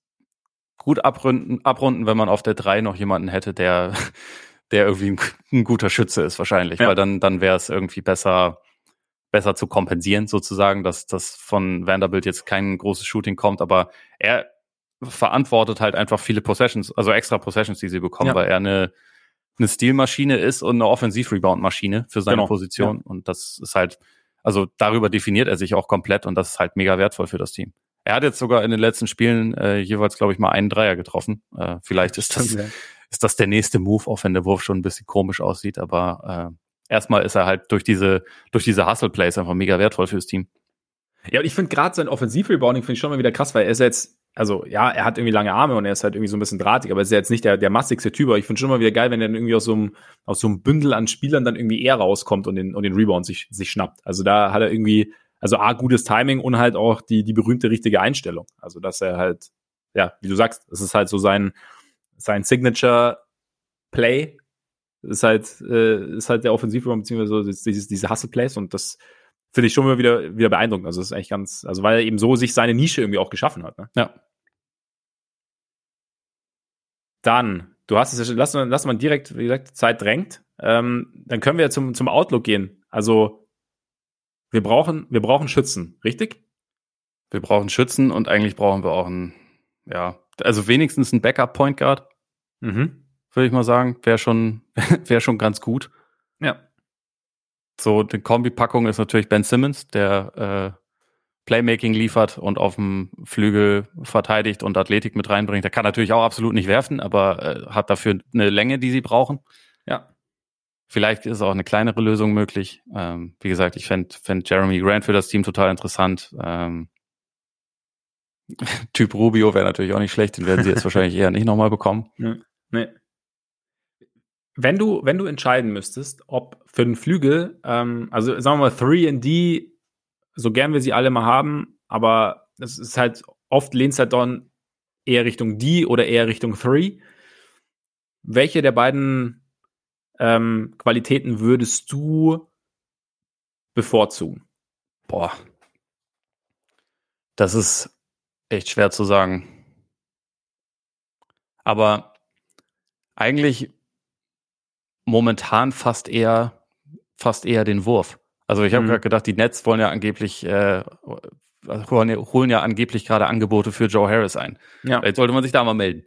gut abrunden, abrunden, wenn man auf der 3 noch jemanden hätte, der, der irgendwie ein, ein guter Schütze ist, wahrscheinlich. Ja. Weil dann, dann wäre es irgendwie besser, besser zu kompensieren, sozusagen, dass das von Vanderbilt jetzt kein großes Shooting kommt, aber er verantwortet halt einfach viele Possessions, also extra Possessions, die sie bekommen, ja. weil er eine, eine Stilmaschine ist und eine Offensiv-Rebound-Maschine für seine genau. Position. Ja. Und das ist halt, also darüber definiert er sich auch komplett und das ist halt mega wertvoll für das Team. Er hat jetzt sogar in den letzten Spielen äh, jeweils, glaube ich, mal einen Dreier getroffen. Äh, vielleicht ist das, ist das der nächste Move, auch wenn der Wurf schon ein bisschen komisch aussieht. Aber äh, erstmal ist er halt durch diese, durch diese Hustle-Plays einfach mega wertvoll fürs Team. Ja, und ich finde gerade sein Offensiv-Rebounding finde ich schon mal wieder krass, weil er ist jetzt, also ja, er hat irgendwie lange Arme und er ist halt irgendwie so ein bisschen drahtig, aber er ist ja jetzt nicht der, der massigste Typ. Aber ich finde schon mal wieder geil, wenn er dann irgendwie aus so einem, aus so einem Bündel an Spielern dann irgendwie eher rauskommt und den, und den Rebound sich, sich schnappt. Also da hat er irgendwie, also A, gutes Timing und halt auch die, die berühmte richtige Einstellung. Also, dass er halt, ja, wie du sagst, es ist halt so sein, sein Signature Play, ist halt, äh, ist halt der Offensivraum, beziehungsweise dieses, diese Hustle Plays und das finde ich schon immer wieder, wieder beeindruckend. Also, das ist eigentlich ganz, also, weil er eben so sich seine Nische irgendwie auch geschaffen hat, ne? Ja. Dann, du hast es ja, lass, lass mal direkt, wie gesagt, Zeit drängt. Ähm, dann können wir zum, zum Outlook gehen. Also, wir brauchen, wir brauchen Schützen, richtig? Wir brauchen Schützen und eigentlich brauchen wir auch einen, ja, also wenigstens einen Backup-Point Guard. Mhm. Würde ich mal sagen. Wäre schon, wäre schon ganz gut. Ja. So, die Kombipackung ist natürlich Ben Simmons, der äh, Playmaking liefert und auf dem Flügel verteidigt und Athletik mit reinbringt. Der kann natürlich auch absolut nicht werfen, aber äh, hat dafür eine Länge, die sie brauchen. Ja. Vielleicht ist auch eine kleinere Lösung möglich. Ähm, wie gesagt, ich fände fänd Jeremy Grant für das Team total interessant. Ähm, typ Rubio wäre natürlich auch nicht schlecht, den werden sie jetzt wahrscheinlich eher nicht nochmal bekommen. Nee. nee. Wenn du, wenn du entscheiden müsstest, ob für den Flügel, ähm, also sagen wir mal 3D, so gern wir sie alle mal haben, aber es ist halt, oft lehnt es halt dann eher Richtung D oder eher Richtung 3. Welche der beiden ähm, Qualitäten würdest du bevorzugen? Boah. Das ist echt schwer zu sagen. Aber eigentlich momentan fast eher, fast eher den Wurf. Also ich habe mhm. gerade gedacht, die Nets wollen ja angeblich, äh, holen, holen ja angeblich gerade Angebote für Joe Harris ein. Ja. Vielleicht sollte man sich da mal melden.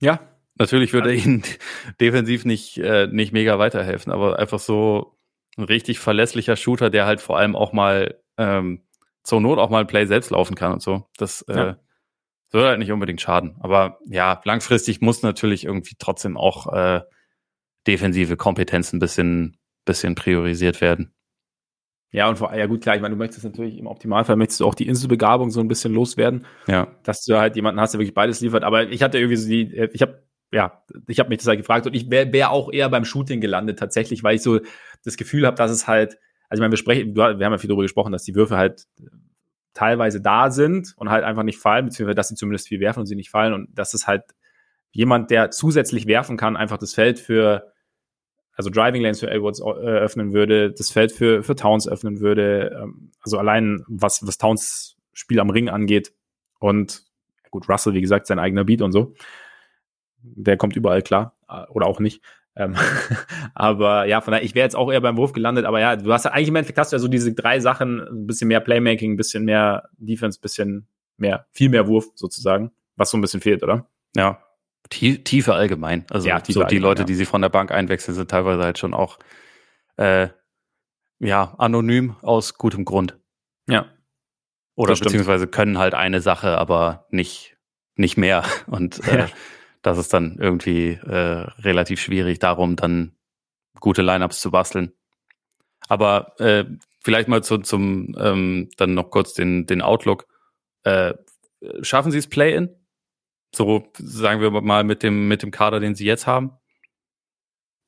Ja. Natürlich würde er ihnen defensiv nicht, äh, nicht mega weiterhelfen, aber einfach so ein richtig verlässlicher Shooter, der halt vor allem auch mal ähm, zur Not auch mal ein Play selbst laufen kann und so. Das äh, ja. soll halt nicht unbedingt schaden. Aber ja, langfristig muss natürlich irgendwie trotzdem auch äh, defensive Kompetenz ein bisschen, bisschen priorisiert werden. Ja, und vor, ja gut, klar, ich meine, du möchtest natürlich im Optimalfall möchtest du auch die Inselbegabung so ein bisschen loswerden. Ja. Dass du halt jemanden hast, der wirklich beides liefert. Aber ich hatte irgendwie so die, äh, ich habe ja, ich habe mich das halt gefragt und ich wäre wär auch eher beim Shooting gelandet tatsächlich, weil ich so das Gefühl habe, dass es halt, also ich meine, wir sprechen, wir haben ja viel darüber gesprochen, dass die Würfe halt teilweise da sind und halt einfach nicht fallen, beziehungsweise dass sie zumindest viel werfen und sie nicht fallen und dass es halt jemand, der zusätzlich werfen kann, einfach das Feld für also Driving Lanes für Edwards äh, öffnen würde, das Feld für, für Towns öffnen würde, ähm, also allein was, was Towns Spiel am Ring angeht und gut, Russell, wie gesagt, sein eigener Beat und so. Der kommt überall klar äh, oder auch nicht. Ähm, aber ja, von daher, ich wäre jetzt auch eher beim Wurf gelandet, aber ja, du hast ja eigentlich im Endeffekt hast du ja so diese drei Sachen, ein bisschen mehr Playmaking, ein bisschen mehr Defense, ein bisschen mehr, viel mehr Wurf sozusagen, was so ein bisschen fehlt, oder? Ja, Tiefe allgemein. Also ja, so die Leute, ja. die sie von der Bank einwechseln, sind teilweise halt schon auch äh, ja anonym aus gutem Grund. Ja. Oder beziehungsweise können halt eine Sache, aber nicht nicht mehr. Und äh. Das ist dann irgendwie äh, relativ schwierig, darum dann gute Lineups zu basteln. Aber äh, vielleicht mal zu, zum ähm, dann noch kurz den den Outlook. Äh, schaffen Sie es Play-in? So sagen wir mal mit dem, mit dem Kader, den sie jetzt haben?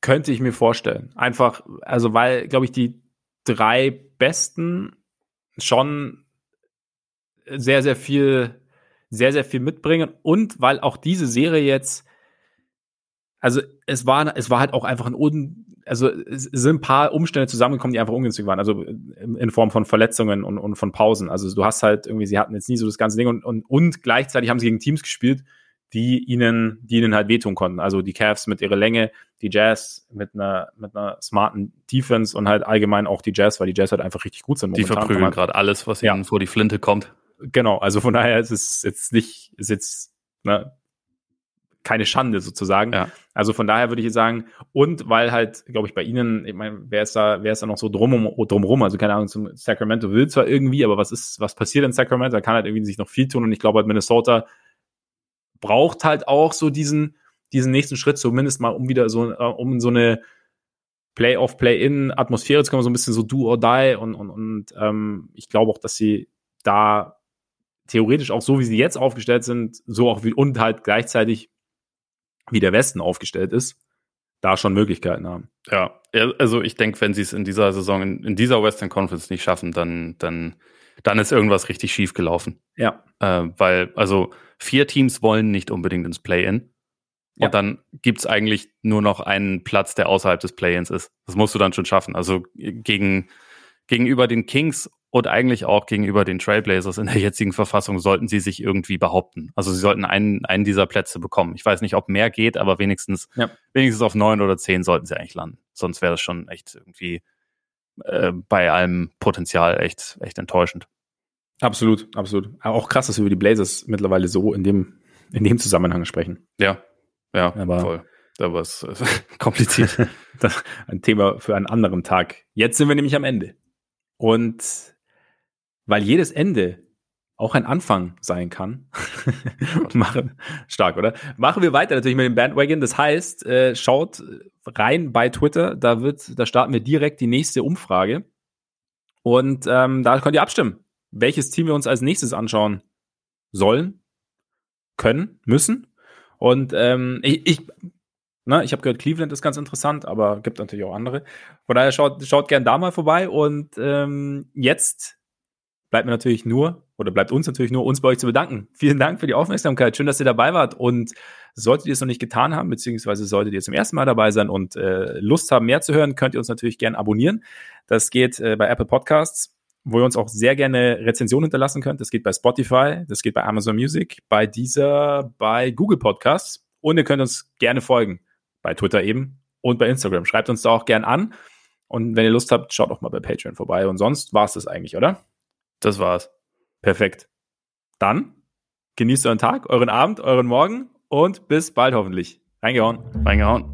Könnte ich mir vorstellen. Einfach, also weil, glaube ich, die drei besten schon sehr, sehr viel, sehr, sehr viel mitbringen und weil auch diese Serie jetzt, also es war, es war halt auch einfach ein un, also es sind ein paar Umstände zusammengekommen, die einfach ungünstig waren, also in Form von Verletzungen und, und von Pausen. Also du hast halt irgendwie, sie hatten jetzt nie so das ganze Ding und, und, und gleichzeitig haben sie gegen Teams gespielt, die ihnen, die ihnen halt wehtun konnten. Also die Cavs mit ihrer Länge, die Jazz mit einer, mit einer smarten Defense und halt allgemein auch die Jazz, weil die Jazz halt einfach richtig gut sind. Momentan. Die verprügeln gerade alles, was ihnen ja. vor die Flinte kommt. Genau, also von daher ist es jetzt nicht, ist jetzt, ne, keine Schande sozusagen. Ja. Also von daher würde ich sagen, und weil halt, glaube ich, bei Ihnen, ich meine, wer ist da, wer ist da noch so drum, drumrum? Also keine Ahnung, zum Sacramento will zwar irgendwie, aber was ist, was passiert in Sacramento? Da kann halt irgendwie sich noch viel tun und ich glaube halt Minnesota braucht halt auch so diesen, diesen nächsten Schritt, zumindest mal, um wieder so, äh, um in so eine Play-off, Play-in-Atmosphäre zu kommen, so ein bisschen so do or die und, und, und ähm, ich glaube auch, dass sie da theoretisch auch so, wie sie jetzt aufgestellt sind, so auch wie und halt gleichzeitig wie der Westen aufgestellt ist, da schon Möglichkeiten haben. Ja, also ich denke, wenn sie es in dieser Saison, in, in, dieser Western Conference nicht schaffen, dann, dann, dann ist irgendwas richtig schief gelaufen. Ja. Äh, weil, also vier Teams wollen nicht unbedingt ins Play-In. Und ja. dann gibt's eigentlich nur noch einen Platz, der außerhalb des Play-ins ist. Das musst du dann schon schaffen. Also gegen, gegenüber den Kings und eigentlich auch gegenüber den Trailblazers in der jetzigen Verfassung sollten sie sich irgendwie behaupten. Also sie sollten einen, einen dieser Plätze bekommen. Ich weiß nicht, ob mehr geht, aber wenigstens, ja. wenigstens auf neun oder zehn sollten sie eigentlich landen. Sonst wäre das schon echt irgendwie äh, bei allem Potenzial echt, echt enttäuschend. Absolut, absolut. Auch krass, dass wir über die Blazers mittlerweile so in dem, in dem Zusammenhang sprechen. Ja, ja, aber, voll. Aber es ist kompliziert. ein Thema für einen anderen Tag. Jetzt sind wir nämlich am Ende. Und weil jedes Ende auch ein Anfang sein kann. Machen, stark, oder? Machen wir weiter natürlich mit dem Bandwagon. Das heißt, äh, schaut rein bei Twitter. Da wird, da starten wir direkt die nächste Umfrage. Und ähm, da könnt ihr abstimmen, welches Team wir uns als nächstes anschauen sollen, können, müssen. Und ähm, ich, ich, ne, ich habe gehört, Cleveland ist ganz interessant, aber gibt natürlich auch andere. Von daher schaut, schaut gern da mal vorbei. Und ähm, jetzt bleibt mir natürlich nur, oder bleibt uns natürlich nur, uns bei euch zu bedanken. Vielen Dank für die Aufmerksamkeit. Schön, dass ihr dabei wart. Und solltet ihr es noch nicht getan haben, beziehungsweise solltet ihr zum ersten Mal dabei sein und äh, Lust haben, mehr zu hören, könnt ihr uns natürlich gerne abonnieren. Das geht äh, bei Apple Podcasts, wo ihr uns auch sehr gerne Rezensionen hinterlassen könnt. Das geht bei Spotify, das geht bei Amazon Music, bei dieser, bei Google Podcasts. Und ihr könnt uns gerne folgen. Bei Twitter eben und bei Instagram. Schreibt uns da auch gern an. Und wenn ihr Lust habt, schaut auch mal bei Patreon vorbei. Und sonst war es das eigentlich, oder? Das war's. Perfekt. Dann genießt euren Tag, euren Abend, euren Morgen und bis bald hoffentlich. Reingehauen. Reingehauen.